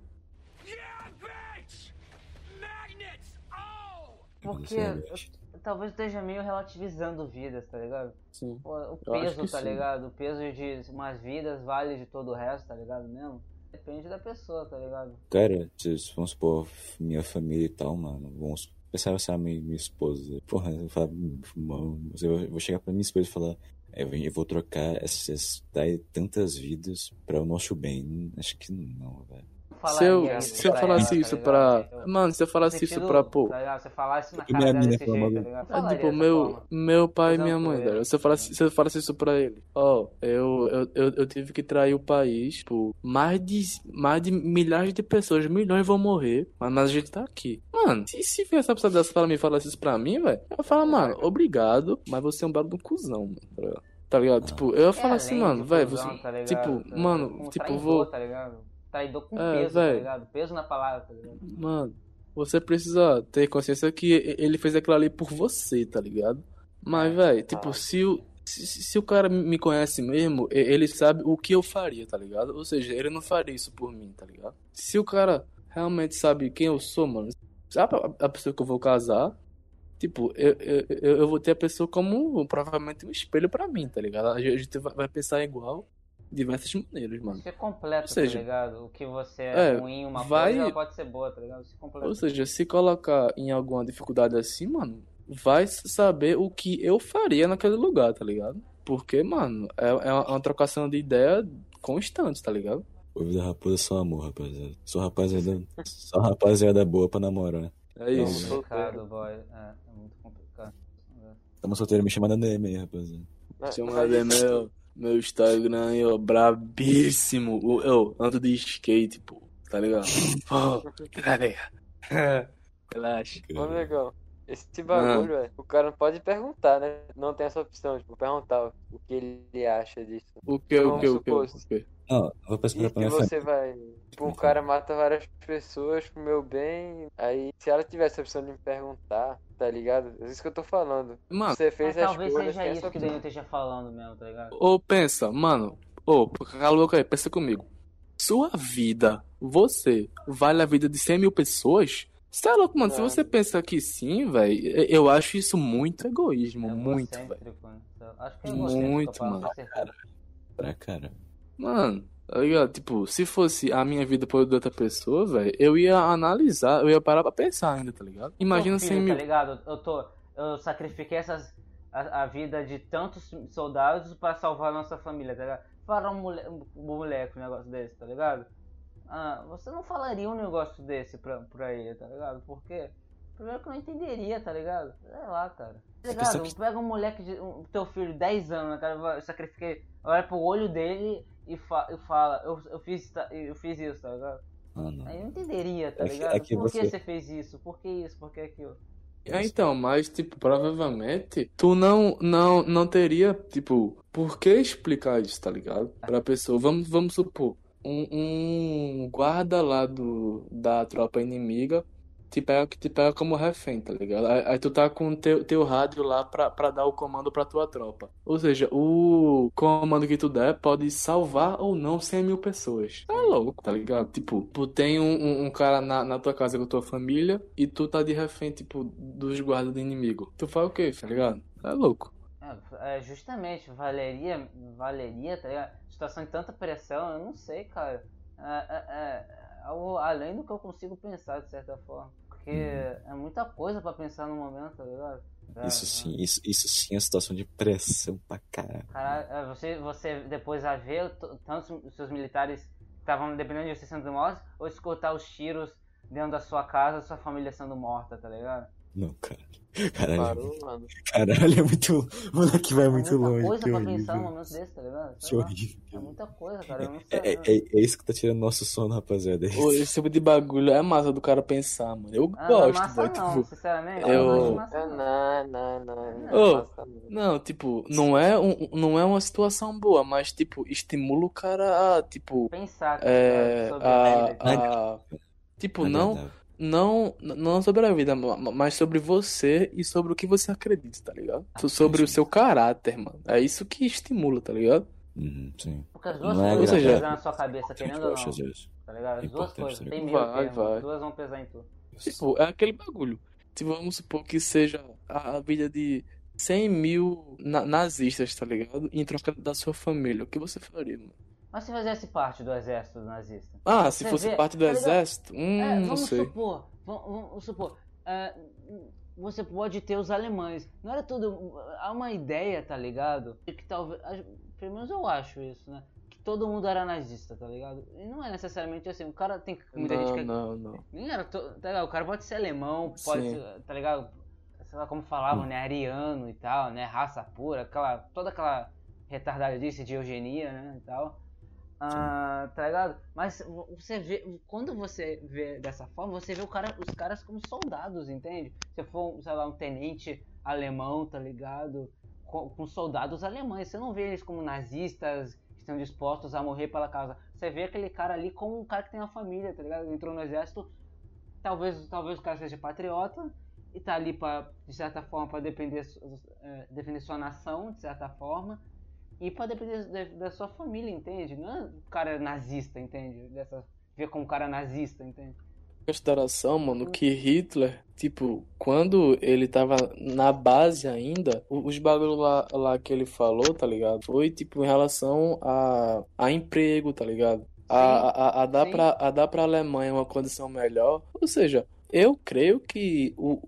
Porque Exatamente. eu- talvez eu esteja meio relativizando vidas, tá ligado? Sim. Pô, o peso, tá sim. ligado? O peso de umas vidas vale de todo o resto, tá ligado mesmo? Depende da pessoa, tá ligado? Cara, vamos supor, minha família e tal, mano, vamos pensar essa minha, minha esposa. Porra, eu falo, mano, eu vou chegar pra minha esposa e falar, "É, eu vou- trocar essas tantas vidas para o nosso bem. Acho que não, velho. Se eu, Falaria se eu falasse ela, isso tá pra. Eu- Mano, se eu falasse isso sentido, pra, pô. Tá ligado? Você falasse na E cara minha dela mina desse jeito, tá ligado? É tipo, meu, forma. meu pai e Mas minha mãe, velho. Se eu falasse, se eu falasse isso pra ele, ó, eu, eu, eu, eu tive que trair o país, tipo, mais de, mais de milhares de pessoas, milhões vão morrer, mas, a gente tá aqui. Mano, se, se vier essa pessoa dessa pra mim e falasse isso pra mim, velho, eu ia falar, mano, obrigado, mas você é um belo de um cuzão, mano, tá ligado? Tá? Tipo, eu ia falar É assim, mano, velho, você. tá tipo, Tá mano, tipo, vou. tá ligado? Traidor com É, peso, tá velho. ligado? Peso na palavra, tá ligado? Mano, você precisa ter consciência que ele fez aquilo ali por você, tá ligado? Mas, velho, tipo, se o, se, se- o cara me conhece mesmo, ele sabe o que eu faria, tá ligado? Ou seja, ele não faria isso por mim, tá ligado? Se o cara realmente sabe quem eu sou, mano, sabe a, a pessoa que eu vou casar, tipo, eu, eu, eu vou ter a pessoa como provavelmente um espelho pra mim, tá ligado? A gente vai pensar igual diversas maneiras, mano. Ser completo, Ou seja, tá ligado? O que você é, é, ruim uma vai- coisa, ela pode ser boa, tá ligado? Ser completo. Ou seja, se colocar em alguma dificuldade assim, mano, vai saber o que eu faria naquele lugar, tá ligado? Porque, mano, é, é uma, é trocação de ideia constante, tá ligado? Ovo da raposa é só amor, rapaziada. Só rapaziada, só rapaziada boa pra namorar. É É isso. complicado, boy. É, é muito complicado. Tamo solteiro me chamando DM aí, rapaziada. Chama aí meu, Instagram aí, ó, brabíssimo. O- Eu ando de skate, pô, tá ligado? Pô, tá ligado? Relaxa. Ô, legal. Esse bagulho, velho, o cara não pode perguntar, né? Não tem essa opção, tipo, perguntar o que ele acha disso. O que, o que, o que, o que? Não, eu vou E pra minha família. você vai. Tipo, um cara mata várias pessoas pro meu bem. Aí, se ela tivesse a opção de me perguntar, tá ligado? É isso que eu tô falando. Mano, Você fez Mas as talvez coisas, seja isso que o. Daniel esteja falando mesmo, tá ligado? Ou pensa, mano, ô, cala a boca aí, pensa comigo. Sua vida, você, vale a vida de 100 mil pessoas? Você é louco, mano. Se É. você pensa que sim, velho, eu acho isso muito egoísmo, É muito, velho. egocêntrico? Acho que é Muito, mano. Pra cara. Mano, tá ligado? Tipo, se fosse a minha vida por outra pessoa, velho, eu ia analisar, eu ia parar pra pensar ainda, tá ligado? Imagina 100 filho, mil. Tá ligado? Eu tô. Eu sacrifiquei essas, a, a vida de tantos soldados pra salvar a nossa família, tá ligado? Fala um, mole, um moleque um negócio desse, tá ligado? Ah, você não falaria um negócio desse pra, pra ele, tá ligado? Porque. Primeiro que eu não entenderia, tá ligado? Sei lá, cara. Tá ligado? que- Pega um moleque de. Um, teu filho de 10 anos, cara, eu sacrifiquei. Olha pro olho dele e, fa, e fala, eu, eu, fiz, ta- eu fiz isso, tá ligado? Ah, não. Aí eu não entenderia, tá É que- ligado? é que Por que você- você fez isso? Por que isso? Por que aquilo? É, então, mas, tipo, provavelmente, tu não, não, não teria, tipo, por que explicar isso, tá ligado? Pra pessoa. Vamos, vamos supor, um, um guarda lá do, da tropa inimiga te pega, te pega como refém, tá ligado? Aí, aí tu tá com teu, teu rádio lá pra, pra dar o comando pra tua tropa. Ou seja, o comando que tu der pode salvar ou não 100 mil pessoas. É louco, tá ligado? Tipo, tu tem um, um- cara na, na tua casa com tua família e tu tá de refém, tipo, dos guardas do inimigo. Tu faz o quê, tá ligado? É louco. É, é, justamente, valeria, valeria, tá ligado? Situação de tanta pressão, eu não sei, cara. É, é, é algo além do que eu consigo pensar, de certa forma. Porque é muita coisa pra pensar no momento, tá ligado? É, Isso é. sim, isso, isso sim é situação de pressão pra caralho. Caralho, é, você, você depois a ver tantos os seus militares estavam dependendo de você sendo mortos, ou escutar os tiros dentro da sua casa, sua família sendo morta, tá ligado? Não, cara. Caralho, Parou, mano. caralho, é muito. O moleque vai É muito muita longe. coisa que pra horrível. pensar num momento desse, tá ligado? Que horrível. É muita coisa, cara. Eu não sei. É, é, é- é isso que tá tirando nosso sono, rapaziada. É isso. Esse tipo de bagulho é massa do cara pensar, mano. Eu Ah, não é gosto, massa não, tipo. sinceramente. eu- não massa É, não. não, não, não. não, Ô, massa não. Não, tipo, não é, um, não é uma situação boa, mas, tipo, estimula o cara a, tipo, Pensar tá é, a a, a, tipo, não. Não, não sobre a vida, ma- mas sobre você e sobre o que você acredita, tá ligado? So- Sobre o seu caráter, mano. É isso que estimula, tá ligado? Uhum, sim. Porque as duas Não é coisas vão agradável. pesar na sua cabeça, querendo ou não. às vezes. Tá ligado? As É duas importante, coisas. tá Tem meio Vai, termo. vai. As duas vão pesar em tudo. Tipo, é aquele bagulho. Tipo, vamos supor que seja a, a vida de 100 mil na- nazistas, tá ligado? Em troca da sua família. O que você faria, mano? Mas se fizesse parte do exército nazista? Ah, se fosse vê, parte do tá exército? Hum, É, não vamos sei. supor, vamos, vamos supor, é, você pode ter os alemães. Não era tudo. Há uma ideia, tá ligado? De que talvez. Pelo menos eu acho isso, né? Que todo mundo era nazista, tá ligado? E não é necessariamente assim. O cara tem muita gente Não, que. não, não. Nem era to- tá ligado? O cara pode ser alemão, pode Sim. ser, tá ligado? Sei lá como falavam, Hum. né? Ariano e tal, né? Raça pura, aquela, toda aquela retardadice de eugenia, né? E tal. Ah, tá ligado? Mas você vê, quando você vê dessa forma, você vê cara, os caras como soldados, entende? Se for, sei lá, um tenente alemão, tá ligado? Com, com soldados alemães, você não vê eles como nazistas que estão dispostos a morrer pela causa. Você vê aquele cara ali como um cara que tem uma família, tá ligado? Entrou no exército, talvez, talvez o cara seja patriota e tá ali para de certa forma para defender, eh, defender sua nação, de certa forma, e para depender da- da sua família, entende? Não é o cara nazista, entende? Dessa ver como um cara nazista, entende? consideração, mano, que Hitler, tipo, quando ele tava na base ainda, o- os bagulho lá, lá que ele falou, tá ligado? Foi, tipo, em relação a, a emprego, tá ligado? A, a, a, a dar sim. pra, a dar pra Alemanha uma condição melhor. Ou seja, eu creio que o,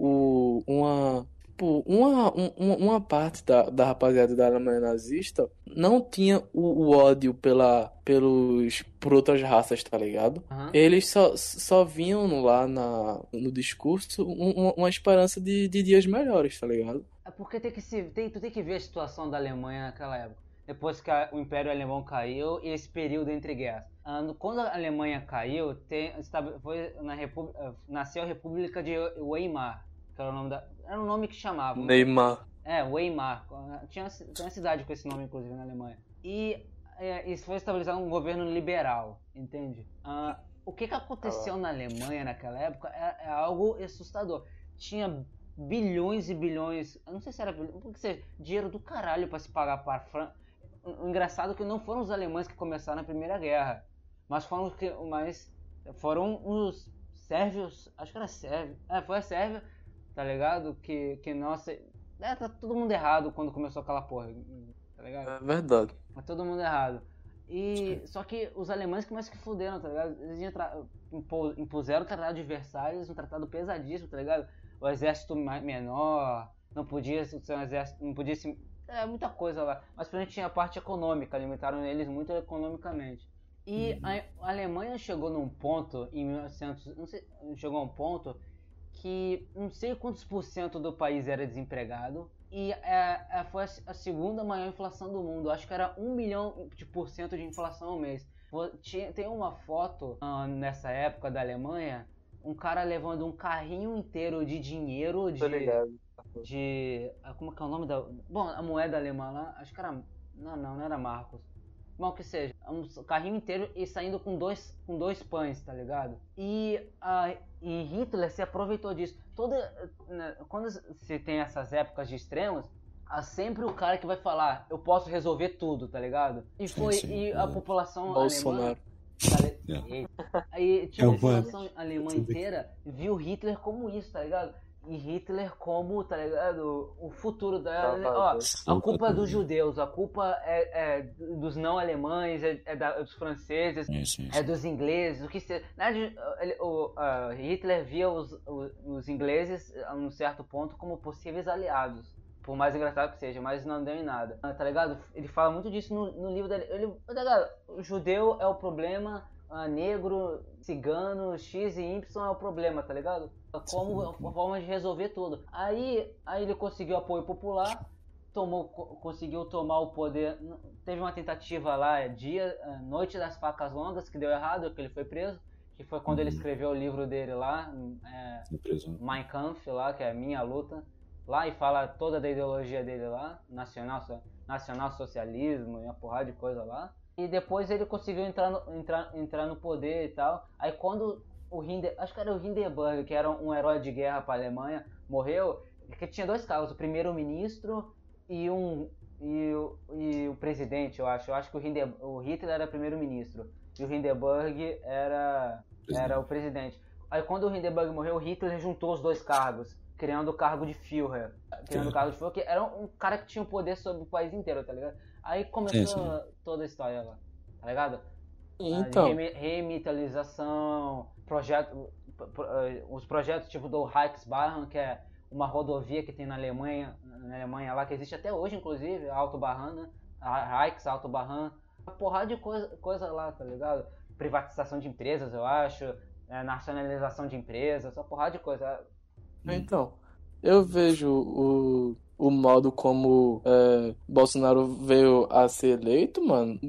o, uma, tipo, uma, um- uma, uma parte da, da rapaziada da Alemanha nazista não tinha o, o ódio pela, pelos, por outras raças, tá ligado? Aham. Eles só, só viam lá na, no discurso um- uma, uma esperança de, de dias melhores, tá ligado? É porque tem que se, tem, tu tem que ver a situação da Alemanha naquela época. Depois que a- o Império Alemão caiu e esse período entre guerras. Ah, quando a Alemanha caiu, tem, foi na Repu- ah, nasceu a República de Weimar, que era o nome da, era o nome que chamavam. Neymar. É, Weimar. Tinha, tinha uma cidade com esse nome, inclusive, na Alemanha. E é, isso foi estabelecido um governo liberal, entende? Ah, o que, que aconteceu na Alemanha naquela época é, é algo assustador. Tinha bilhões e bilhões, eu não sei se era bilhões, porque seja, dinheiro do caralho pra se pagar para a França. O engraçado é que não foram os alemães que começaram a Primeira Guerra, mas foram os que, mas foram os sérvios, acho que era sérvio, é, foi a Sérvia, tá ligado? Que, que nossa, é, tá todo mundo errado quando começou aquela porra, tá ligado? É verdade. Tá todo mundo errado. E só que os alemães que mais que fuderam, tá ligado? Eles impuseram o tratado de Versalhes, um tratado pesadíssimo, tá ligado? O exército menor, não podia ser um exército, não podia se é muita coisa lá, mas pra gente tinha a parte econômica, limitaram eles muito economicamente. E a, a Alemanha chegou num ponto em 1900, não sei, chegou a um ponto que não sei quantos por cento do país era desempregado e é, é, foi a, segunda maior inflação do mundo. Acho que era um milhão de por cento de inflação ao mês. Tinha- Tem uma foto ah, nessa época da Alemanha, um cara levando um carrinho inteiro de dinheiro de, de ah, como que é o nome da bom a moeda alemã lá acho que era não não não era Marcos bom que seja um carrinho inteiro e saindo com dois com dois pães tá ligado e ah, e Hitler se aproveitou disso toda né, quando se tem essas épocas de extremos há sempre o cara que vai falar eu posso resolver tudo tá ligado e Sim, foi sim, e é. a população alemã Bolsonaro. Ale- É. Eita. Aí tinha É a o mano. população alemã inteira viu Hitler como isso, tá ligado? E Hitler como, tá ligado? O futuro da. Salvador. Ó, a culpa é dos judeus, a culpa é, é dos não alemães, é, é da- dos franceses, Isso, isso. é dos ingleses, o que se. Na verdade, ele- o, ah, Hitler via os, os, os ingleses, a um certo ponto, como possíveis aliados. Por mais engraçado que seja, mas não deu em nada. Ah, Tá ligado? Ele fala muito disso no, no livro dele. Ele, tá ligado? O judeu é o problema, ah, negro, cigano, X e Y é o problema, tá ligado? Como a forma de resolver tudo. Aí, aí ele conseguiu apoio popular, tomou, conseguiu tomar o poder. Teve uma tentativa lá, dia, noite das facas longas, que deu errado, que ele foi preso. Que foi quando ele Uhum. escreveu o livro dele lá, é, No preso. Mein Kampf lá, que é a minha luta, lá e fala toda da ideologia dele lá, nacional, nacional socialismo e uma porrada de coisa lá. E depois ele conseguiu entrar no, entrar, entrar no poder e tal. Aí quando o Hinder, acho que era o Hindenburg, que era um herói de guerra para a Alemanha, morreu, que tinha dois cargos, o primeiro-ministro e um e o, e o presidente, eu acho. Eu acho que o, Hinder, o Hitler era primeiro-ministro e o Hindenburg era era o presidente. Aí quando o Hindenburg morreu, o Hitler juntou os dois cargos, criando o cargo de Führer. Criando o cargo de Führer, que era um cara que tinha o poder sobre o país inteiro, tá ligado? Aí começou Sim, sim. toda a história lá, tá ligado? Então, Remitalização, projeto, pro- pro- eh, os projetos tipo do Reichsbahn, que é uma rodovia que tem na Alemanha, na Alemanha lá, que existe até hoje, inclusive, a Autobahn, né? a Reichs Autobahn, uma porrada de coisa, coisa lá, tá ligado? Privatização de empresas, eu acho, eh, nacionalização de empresas, uma porrada de coisa. então, eu vejo o, o modo como é, Bolsonaro veio a ser eleito, mano,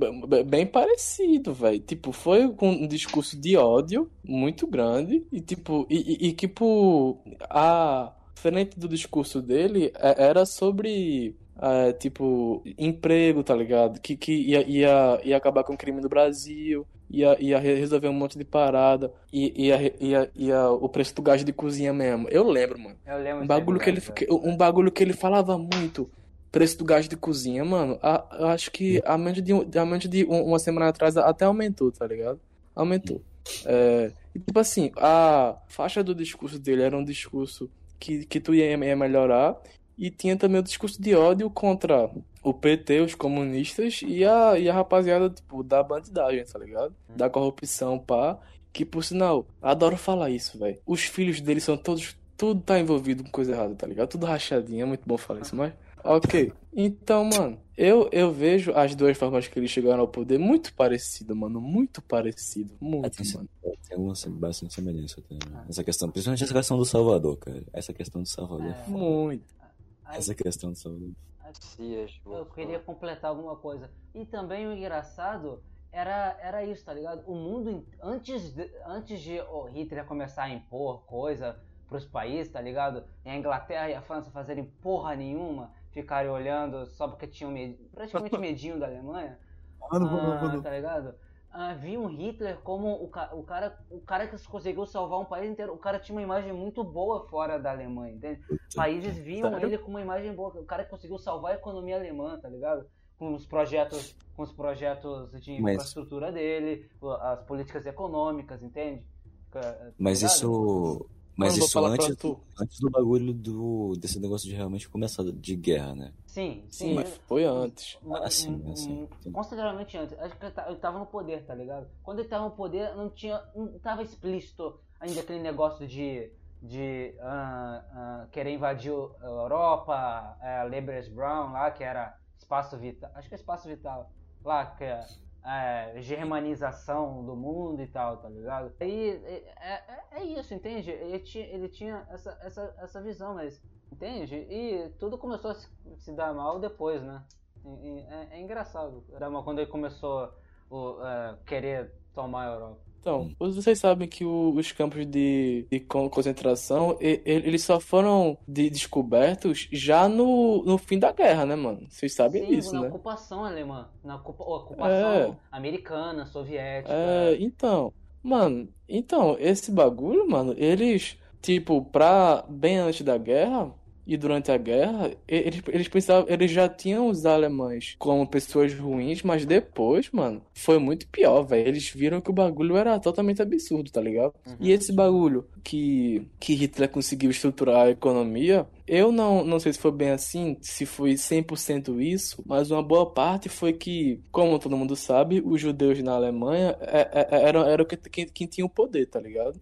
bem parecido, velho. Tipo, foi com um discurso de ódio muito grande e tipo, e, e, e tipo, a frente do discurso dele é- era sobre é, tipo, emprego, tá ligado? Que, que ia, ia, ia acabar com o crime no Brasil, ia, ia re- resolver um monte de parada, ia, ia, ia, ia o preço do gás de cozinha mesmo. Eu lembro, mano. Eu lembro Um bagulho que ele, um bagulho que ele falava muito. Preço do gás de cozinha, mano. a- eu acho que a menos de, a menos de um- uma semana atrás até aumentou, tá ligado? Aumentou. É, e tipo assim, a faixa do discurso dele era um discurso que, que tu ia, ia melhorar. E tinha também o discurso de ódio contra o PT, os comunistas e a, e a rapaziada, tipo, da bandidagem, tá ligado? Da corrupção, pá. Que, por sinal, adoro falar isso, velho. Os filhos dele são todos. Tudo tá envolvido com coisa errada, tá ligado? Tudo rachadinho, é muito bom falar isso, mas. Ok. Então, mano, eu, eu vejo as duas formas que eles chegaram ao poder muito parecido, mano. Muito parecido. É, Muito, tem, mano. tem alguma bastante semelhança até, né? Essa questão, principalmente essa questão do Salvador, cara. Essa questão do Salvador. É. Muito. Essa questão do Salvador. Cias, Eu queria completar alguma coisa. E também o engraçado era, era isso, tá ligado? O mundo, antes de, antes de o Hitler começar a impor coisa pros países, tá ligado? E a Inglaterra e a França fazerem porra nenhuma, ficarem olhando só porque tinham med... praticamente medinho da Alemanha, ah, tá ligado? Ah, viam Hitler como o, ca- o, cara, o cara que conseguiu salvar um país inteiro. O cara tinha uma imagem muito boa fora da Alemanha, entende? países viam Sério? ele com uma imagem boa. O cara conseguiu salvar a economia alemã, tá ligado? Com os projetos, com os projetos de Mas- infraestrutura dele, as políticas econômicas, entende? Tá Mas isso. Mas isso antes, tu. antes do bagulho do, desse negócio de realmente começar de guerra, né? Sim, sim. Sim, mas foi antes. Ah, sim, assim, um- sim. Consideravelmente antes. Acho que ele ta- ele tava no poder, tá ligado? Quando ele tava no poder, não tinha. Não tava explícito ainda aquele negócio de. de ah, ah, querer invadir a Europa, é, Lebres Brown lá, que era espaço vital. Acho que é espaço vital. Lá, que é. É, germanização do mundo e tal, tá ligado? Aí é, é, é isso, entende? Ele tinha, ele tinha essa, essa, essa visão, mas Entende? E tudo começou a se, se dar mal depois, né? E- e é, é engraçado. Dar mal quando ele começou o, é, querer tomar a Europa. Então, vocês sabem que o- os campos de, de con- concentração, e- e- eles só foram de- descobertos já no, no fim da guerra, né, mano? Vocês sabem Sim, disso, na né? ocupação alemã. Na ocupa- ocupação É. americana, soviética. É, então, mano, então, esse bagulho, mano, eles, tipo, pra bem antes da guerra e durante a guerra, eles, eles pensavam, eles já tinham os alemães como pessoas ruins, mas depois, mano, foi muito pior, velho. Eles viram que o bagulho era totalmente absurdo, tá ligado? E esse bagulho que, que Hitler conseguiu estruturar a economia, eu não, não sei se foi bem assim, se foi 100% isso, mas uma boa parte foi que, como todo mundo sabe, os judeus na Alemanha é- é- eram, eram quem, quem, tinha o poder, tá ligado?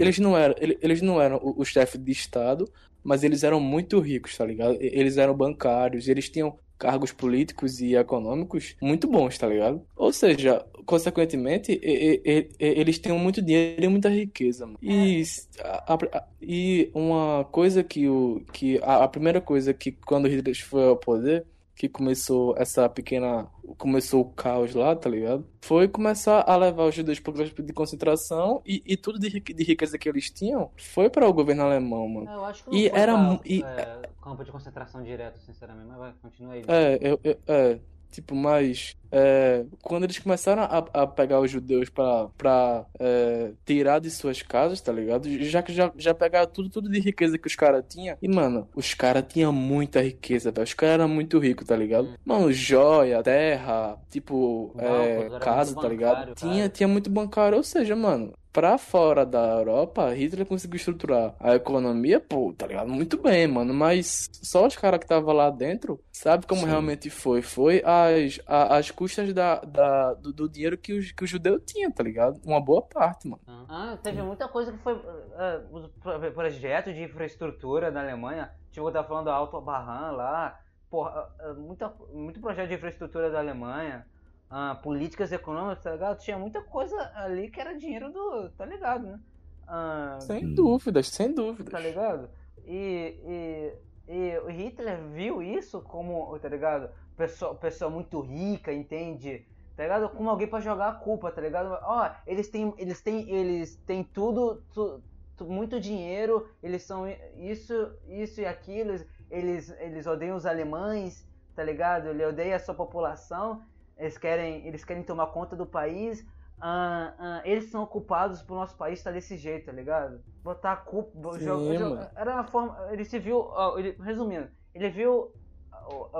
Eles não eram, ele- eles não eram o chefe de Estado, mas eles eram muito ricos, tá ligado? Eles eram bancários, eles tinham cargos políticos e econômicos muito bons, tá ligado? Ou seja, consequentemente, e- e- e- eles têm muito dinheiro e muita riqueza, mano. E, a- a- e uma coisa que o que a, a primeira coisa que quando Hitler foi ao poder, que começou essa pequena, começou o caos lá, tá ligado? Foi começar a levar os judeus para campos de concentração e, e tudo de, de riqueza que eles tinham foi para o governo alemão, mano. Eu acho que não E foi era pra, e- é, campo de concentração direto, sinceramente, mas vai, continua aí. É, eu, eu- é, tipo, mas é, quando eles começaram a, a pegar os judeus pra, pra é, tirar de suas casas, tá ligado? Já que já, já pegaram tudo, tudo de riqueza que os caras tinham. E, mano, os caras tinham muita riqueza, velho. Os caras eram muito ricos, tá ligado? Hum. Mano, joia, terra, tipo, é, Bancos, era casa, tá ligado? bancário, Tinha, cara. tinha muito bancário, ou seja, mano. Pra fora da Europa, Hitler conseguiu estruturar a economia, pô, tá ligado? Muito bem, mano. Mas só os caras que estavam lá dentro sabe como Sim. realmente foi. Foi as, a- as custas da, da- do, do dinheiro que os, que o judeu tinha, tá ligado? Uma boa parte, mano. Ah, teve muita coisa que foi. ah, os pro- projetos de infraestrutura na Alemanha. Tipo, eu tava falando da Autobahn lá. Porra, ah, ah, muita, muito projeto de infraestrutura da Alemanha. Ah, políticas econômicas, tá ligado? Tinha muita coisa ali que era dinheiro do. Tá ligado, né? Ah, Sem Hum. dúvidas, sem dúvidas. tá ligado? E, e, e o Hitler viu isso como, tá ligado? Pessoa, pessoa muito rica, entende? Tá ligado? Como alguém pra jogar a culpa, tá ligado? Ó, eles têm, eles têm, eles têm tudo, tu- tu- muito dinheiro, eles são isso, isso e aquilo, eles- eles, eles odeiam os alemães, tá ligado? Ele odeia a sua população, eles querem, eles querem tomar conta do país, ah, ah, eles são culpados por nosso país estar desse jeito, tá ligado? Botar a culpa. Sim, jo- jo- mano. era uma forma. Ele se viu. ele- resumindo, ele viu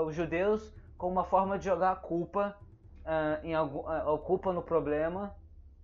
os judeus como uma forma de jogar a culpa ah, em algum, a culpa no problema,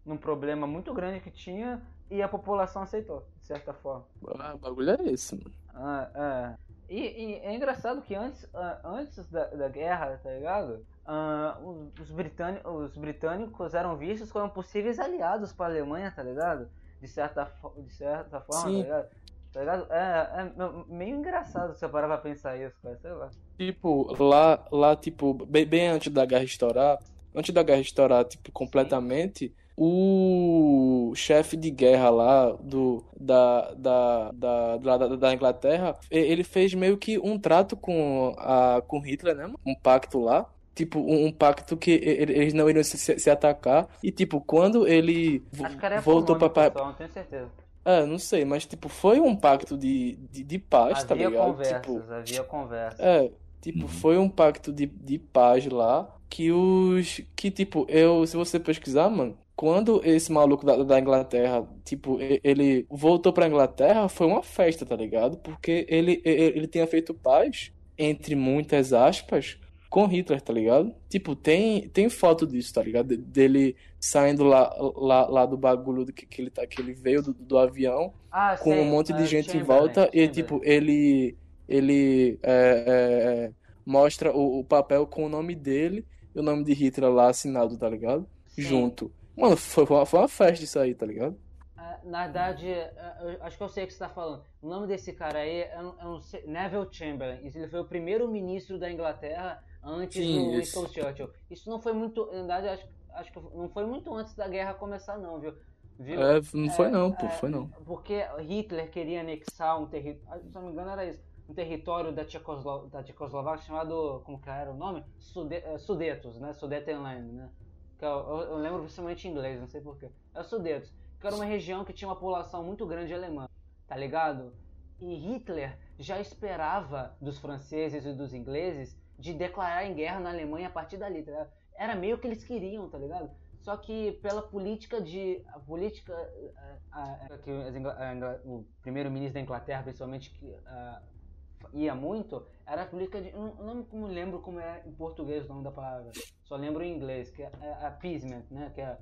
num problema muito grande que tinha, e a população aceitou, de certa forma. O bagulho é esse, mano. Ah, ah. E, e é engraçado que antes, ah, antes da, da guerra, tá ligado? Ah, os, os, britâni- os britânicos eram vistos como possíveis aliados para a Alemanha, tá ligado? De certa, de certa forma, Sim. tá ligado? Tá ligado? É, é meio engraçado você parar pra pensar isso, cara, sei lá. Tipo, lá, lá tipo, bem, bem antes da guerra estourar, antes da guerra estourar, tipo, completamente, o chefe de guerra lá do, da, da, da, da, da Inglaterra, ele fez meio que um trato com, a, com Hitler, né? Um pacto lá. Tipo, um, um pacto que eles não iriam se, se- se atacar. E, tipo, quando ele vo- Acho que era voltou pra, só, não tenho certeza. É, não sei, mas, tipo, foi um pacto de, de, de paz, tá havia ligado? conversas, Tipo, havia conversas. é, tipo, Uhum. foi um pacto de, de paz lá que os. Que, tipo, eu, se você pesquisar, mano, quando esse maluco da, da Inglaterra, tipo, ele voltou pra Inglaterra, foi uma festa, tá ligado? Porque ele, e- ele tinha feito paz, entre muitas aspas, com Hitler, tá ligado? Tipo, tem, tem foto disso, tá ligado? De- Dele saindo lá, lá, lá do bagulho do que, que ele tá, que ele veio do, do avião Ah, com sei, um monte de é, gente em volta e tipo ele ele é, é, mostra o, o papel com o nome dele e o nome de Hitler lá assinado, tá ligado? Sim. Junto. Mano, foi, foi uma, foi uma festa isso aí, tá ligado? Ah, Na verdade, ah, eu acho que eu sei o que você está falando. O nome desse cara aí é, um- é um Neville Chamberlain. Ele foi o primeiro ministro da Inglaterra antes Sim, do isso. Winston Churchill. Isso não foi muito, na verdade, acho, acho que não foi muito antes da guerra começar, não, viu? Viu? É, não foi É, não, pô, é, foi não. Porque Hitler queria anexar um território, se não me engano era isso, um território da, Tchecoslo da Tchecoslováquia chamado, como que era o nome? Sude Sudetos, né? Sudetenland, né? Que eu, eu- eu lembro principalmente em inglês, não sei porquê. É o Sudetos, que era uma região que tinha uma população muito grande alemã, tá ligado? E Hitler já esperava dos franceses e dos ingleses de declarar em guerra na Alemanha a partir dali, tá ligado? Era meio que eles queriam, tá ligado? Só que pela política de. A política. ah, ah, que a o primeiro-ministro da Inglaterra, principalmente, que ia muito, era a política de. Não, não me lembro como é em português o nome da palavra. Só lembro em inglês, que é, é appeasement, né? Que é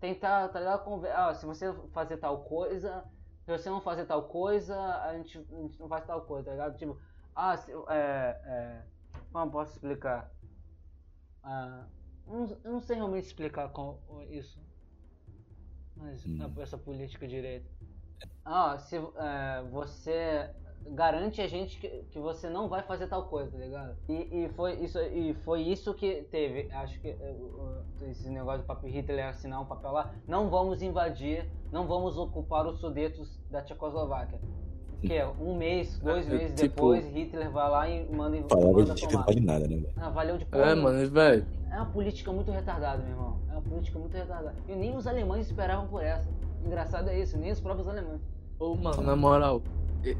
tentar, tá ligado? Ah, se você fazer tal coisa. Se você não fazer tal coisa, a gente, a gente não faz tal coisa, tá ligado? Tipo, ah, se, é, é, como posso explicar? Ah, não, não sei realmente explicar com isso. Mas Hum. essa política direita. Ah, se é, você. Garante a gente que, que você não vai fazer tal coisa, tá ligado? E, e, foi, isso, e foi isso que teve. Acho que uh, esse negócio do papo Hitler assinar um papel lá. Não vamos invadir, não vamos ocupar os sudetos da Tchecoslováquia. Que é um mês, dois É, meses tipo- depois, Hitler vai lá e manda, Palavra manda de tomar. não vale nada, né, velho? Ah, valeu de É, porra. mano, velho. É uma política muito retardada, meu irmão. É uma política muito retardada. E nem os alemães esperavam por essa. Engraçado é isso, nem os próprios alemães. Ô, mano, na moral,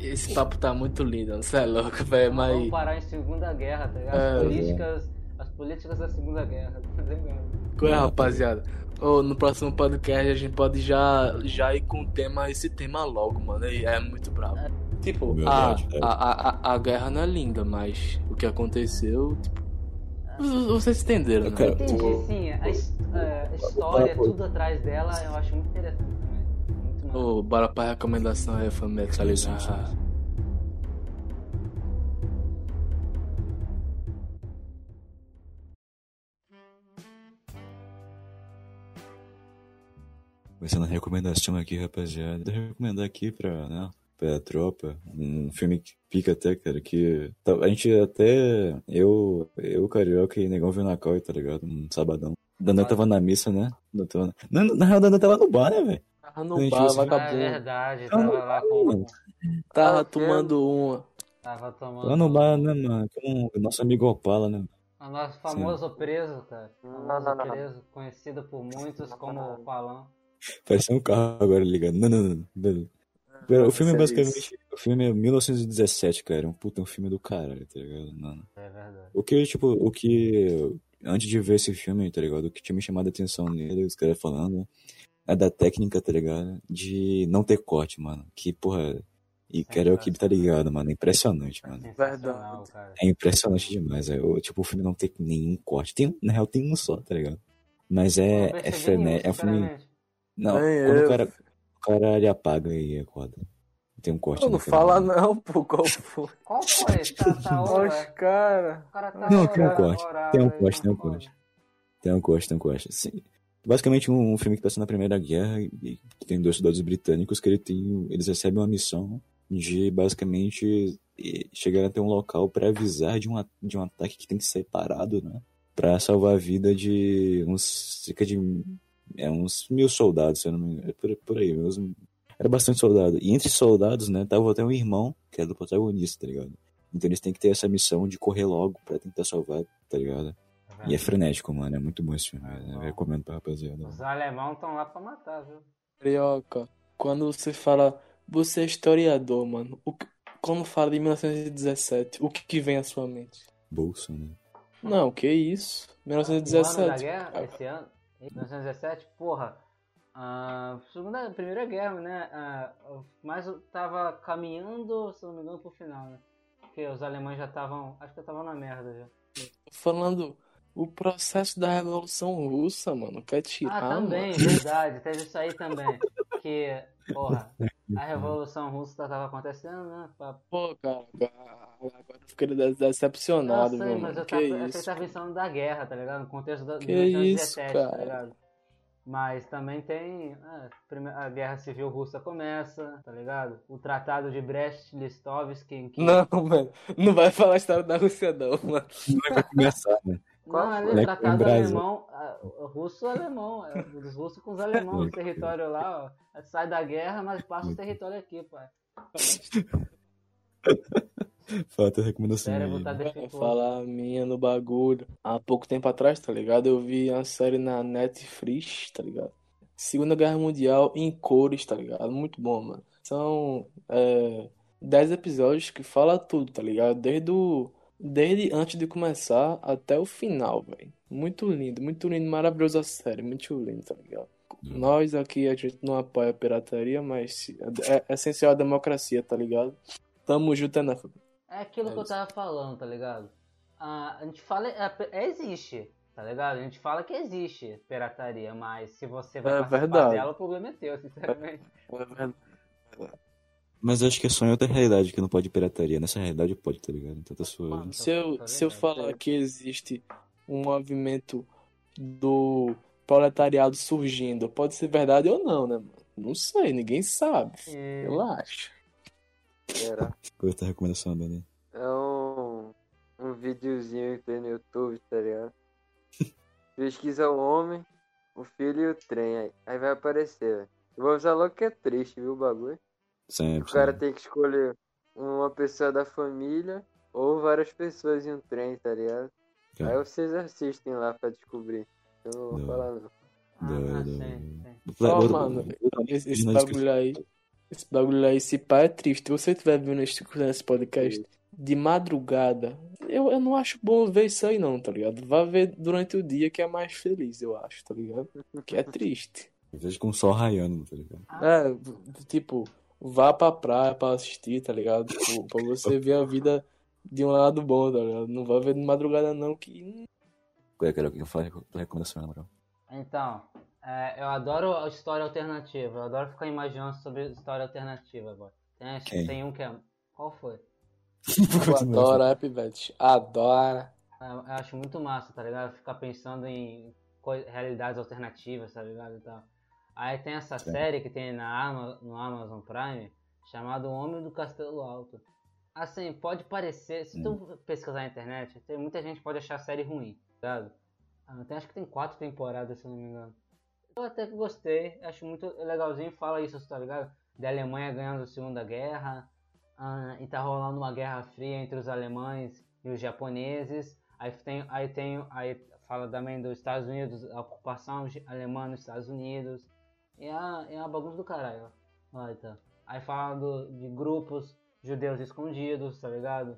esse papo tá muito lindo, você é louco, velho, Vamos mas. parar em Segunda Guerra, tá ligado? É, As políticas, as políticas da Segunda Guerra. tá ligado? Qual é, rapaziada? Ô, no próximo podcast a gente pode já, já ir com o tema, esse tema logo, mano. E é muito bravo. Tipo, a, Verdade, é. a, a, a, a guerra não é linda, mas o que aconteceu, tipo. Vocês entenderam, Eu né? quero- Entendi, o- sim. A, his- é, a história, tudo atrás dela, eu acho muito interessante Ô, bora pra recomendação aí, família, tá ligado? sim. Começando a recomendação aqui, rapaziada. Vou recomendar aqui pra, né, pra tropa. Um filme que pica até, cara, que tá- a gente até. Eu, eu carioca e negão viu na cal, tá ligado? Um sabadão. Dandan tava na missa, né? Na real, Dandan tava no bar, né, velho? Tava no Gente, bar, isso- Ah, é vagabundo. verdade, tava lá com. Tava Ah, tomando uma. Tava tomando. Lá no bar, né, mano? Com o nosso amigo Opala, né? O nosso famoso preso, cara. Não, Famoso não, não. preso, conhecido por muitos como o Palão. Parece um carro agora ligado. Não, não, não. Beleza. Pera, o filme é Isso é basicamente. O filme é 1917, cara. Um puta um filme do caralho, tá ligado? Não, não. É verdade. O que, tipo, o que. Antes de ver esse filme, tá ligado? O que tinha me chamado a atenção nele, os caras falando, é da técnica, tá ligado? De não ter corte, mano. Que, porra. E karaokê, tá ligado, mano? É impressionante, mano. Sensacional, cara. É impressionante demais. É, o, tipo, o filme não tem nenhum corte. Tem, na real, tem um só, tá ligado? Mas é, Não é nenhum, É um filme. Não, Nem quando eu. o cara, o cara ele apaga e acorda. Tem um corte. Não, não fala não, pô, qual foi? Qual foi? Tá, tá hora. Oxe, cara. O cara tá Não, tem um corte. Tem um corte, tem um corte. Tem um corte, tem um corte. Sim. Basicamente um, filme que passa na Primeira Guerra e tem dois soldados britânicos que ele tem, eles recebem uma missão de basicamente chegar até um local para avisar de um, de um ataque que tem que ser parado, né? Pra salvar a vida de uns cerca de é, uns mil soldados, se eu não me engano. É por, por aí, uns, era bastante soldado. E entre soldados, né, tava até um irmão, que é do protagonista, tá ligado? Então eles têm que ter essa missão de correr logo pra tentar salvar, tá ligado? E é frenético, mano. É muito bom esse filme. Eu recomendo pra rapaziada. Os alemão estão lá pra matar, viu? Carioca, quando você fala, você é historiador, mano. O que- quando fala de 1917, o que, que vem à sua mente? Bolsa, né? Não, que isso? O ano da 1917. guerra, esse ano, 1917, porra. A segunda, primeira guerra, né? ah, mas eu tava caminhando, se não me engano, pro final, né? Porque os alemães já estavam. Acho que estavam na merda já. Falando o processo da Revolução Russa, mano. Quer tirar, Ah, também, mano? verdade, teve isso aí também. Que, porra, a Revolução Russa tava acontecendo, né? Pra- Pô, cara, agora eu fiquei de- decepcionado, eu sei, meu mas mano. eu Que tava, eu isso? tava pensando da guerra, tá ligado? No contexto da, Que 1917, isso, tá cara? ligado? Mas também tem. ah, prime- a Guerra Civil Russa começa, tá ligado? O Tratado de Brest-Litovsk, em que. Não, mano. Não vai falar a história da Rússia, não, mano. Vai começar, né? Não, o Tratado alemão, russo-alemão, é, os russos com os alemães, o território lá, ó. Sai da guerra, mas passa o território aqui, pai. Fala a tua recomendação O aí. cérebro tá. Vou falar a minha no bagulho. Há pouco tempo atrás, tá ligado? Eu vi uma série na Netflix, tá ligado? Segunda Guerra Mundial em cores, tá ligado? Muito bom, mano. São é, 10 episódios que fala tudo, tá ligado? Desde o, desde antes de começar até o final, velho. Muito lindo, muito lindo, maravilhosa série, muito lindo, tá ligado? Nós aqui, a gente não apoia a pirataria, mas é, é essencial a democracia, tá ligado? Tamo junto, né? É aquilo É que eu tava falando, tá ligado? A gente fala. É, é, existe, tá ligado? A gente fala que existe pirataria, mas se você vai É participar verdade. dela, o problema é teu, sinceramente. Mas acho que é só em outra realidade que não pode pirataria. Nessa realidade pode, tá ligado? Então tá suave. Se eu, se eu ligado? falar que existe um movimento do proletariado surgindo, pode ser verdade ou não, né, mano? Não sei, ninguém sabe. E- Relaxa. Qual é a recomendação, Dani? É um, um videozinho que tem no YouTube, tá ligado? Pesquisa o homem, o filho e o trem. Aí, aí vai aparecer. velho. Eu Vou usar logo que é triste, viu o bagulho? Sempre. O cara sempre. tem que escolher uma pessoa da família ou várias pessoas em um trem, tá ligado? Cara, Aí vocês assistem lá pra descobrir. Eu não vou Não. falar não. Ah, sim, sim. Vou- mano, esse, esse bagulho aí. Esse bagulho aí, esse pá é triste. Se você estiver vendo esse, esse podcast de madrugada, eu, eu não acho bom ver isso aí, não, tá ligado? Vá ver durante o dia que é mais feliz, eu acho, tá ligado? Que é triste. Eu vejo com o sol raiando, tá ligado? É, tipo, vá pra praia pra assistir, tá ligado? Tipo, pra você ver a vida de um lado bom, tá ligado? Não vai ver de madrugada, não, que. Qual é que era que eu falei da recomendação, na moral? Então, é, eu adoro a história alternativa. Eu adoro ficar imaginando sobre história alternativa agora. Tem, Quem? tem um que é. Qual foi? Eu adoro a Pivete. Adora. É, Eu acho muito massa, tá ligado? Ficar pensando em realidades alternativas, tá ligado? E tal. Aí tem essa série que tem na Ama- no Amazon Prime, chamada O Homem do Castelo Alto. Assim, pode parecer, se tu pesquisar na internet, tem muita gente pode achar a série ruim, ligado? Ah, tem, acho que tem quatro temporadas, se não me engano. Eu até que gostei, acho muito legalzinho, fala isso, tá ligado? Da Alemanha ganhando a Segunda Guerra, ah, e tá rolando uma guerra fria entre os alemães e os japoneses. Aí tem, aí tem, aí fala também dos Estados Unidos, a ocupação alemã nos Estados Unidos. É, a- é uma bagunça do caralho. Aí, tá. aí fala do- de grupos judeus escondidos, tá ligado?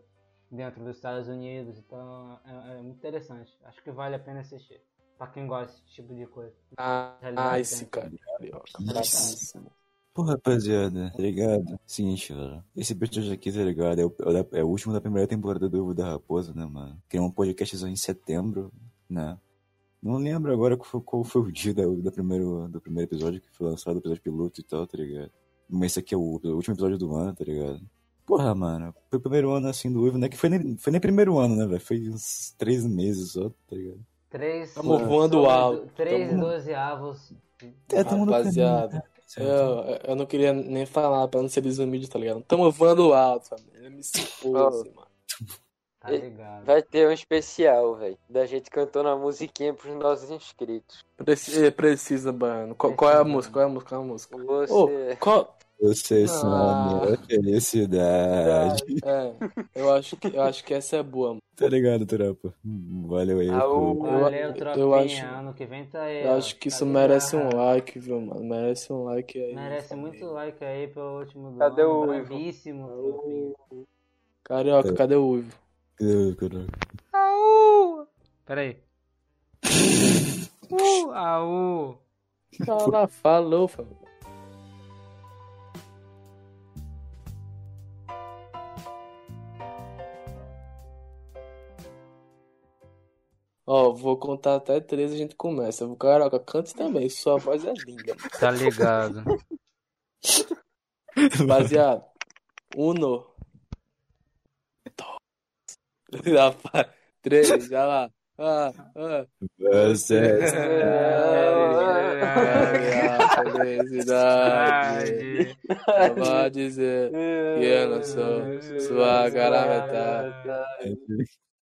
Dentro dos Estados Unidos. Então é, é muito interessante. Acho que vale a pena assistir. Pra quem gosta desse tipo de coisa. Ah, Realidade esse cara. Nossa. Pô, rapaziada, tá ligado? Seguinte, velho. Esse episódio aqui, tá ligado? É o, é o- é o último da primeira temporada do Ovo da Raposa, né, mano? Criou um podcast em setembro, né? Não lembro agora qual foi, qual foi o dia da, da primeiro, do primeiro episódio que foi lançado, o episódio piloto e tal, tá ligado? Mas esse aqui é o, o último episódio do ano, tá ligado? Porra, mano, foi o primeiro ano assim do Uivo, né? Que foi nem, foi nem primeiro ano, né, velho? Foi uns três meses só, tá ligado? Três. Tamo voando alto. Três Tamo- dozeavos. É, tamo no Rapaziada, eu, eu não queria nem falar pra não ser desumilde, tá ligado? Tamo voando alto, família. MC Pose, mano. Tá ligado. Vai ter um especial, velho. Da gente cantando a musiquinha pros nossos inscritos. Preci- eh, Precisa, mano. Qual, qual é a música? Qual é a música? Qual é a música? Você. Ô, qual... Vocês são a Ah. minha felicidade. É, eu acho, que, eu acho que essa é boa, mano. Tá ligado, tropa? Valeu aí. Au. pô. Eu- Valeu, eu tropinha. acho- Ano que vem tá aí. Eu acho que Tá isso merece um like, viu, mano? Merece um like aí. Merece família. muito like aí pelo último do Cadê ano. o Ivo? Bravíssimo, tropinha. Carioca, cadê o Uivo? Cadê? Peraí. uh, au. Fala, falou, família. Ó, vou contar até três e a gente começa. Carioca, cante também, sua voz é linda. Tá ligado. Rapaziada, uno. Três, já lá. Ah, ah. Vocês. a felicidade. Vai dizer que eu não sou sua cara metade.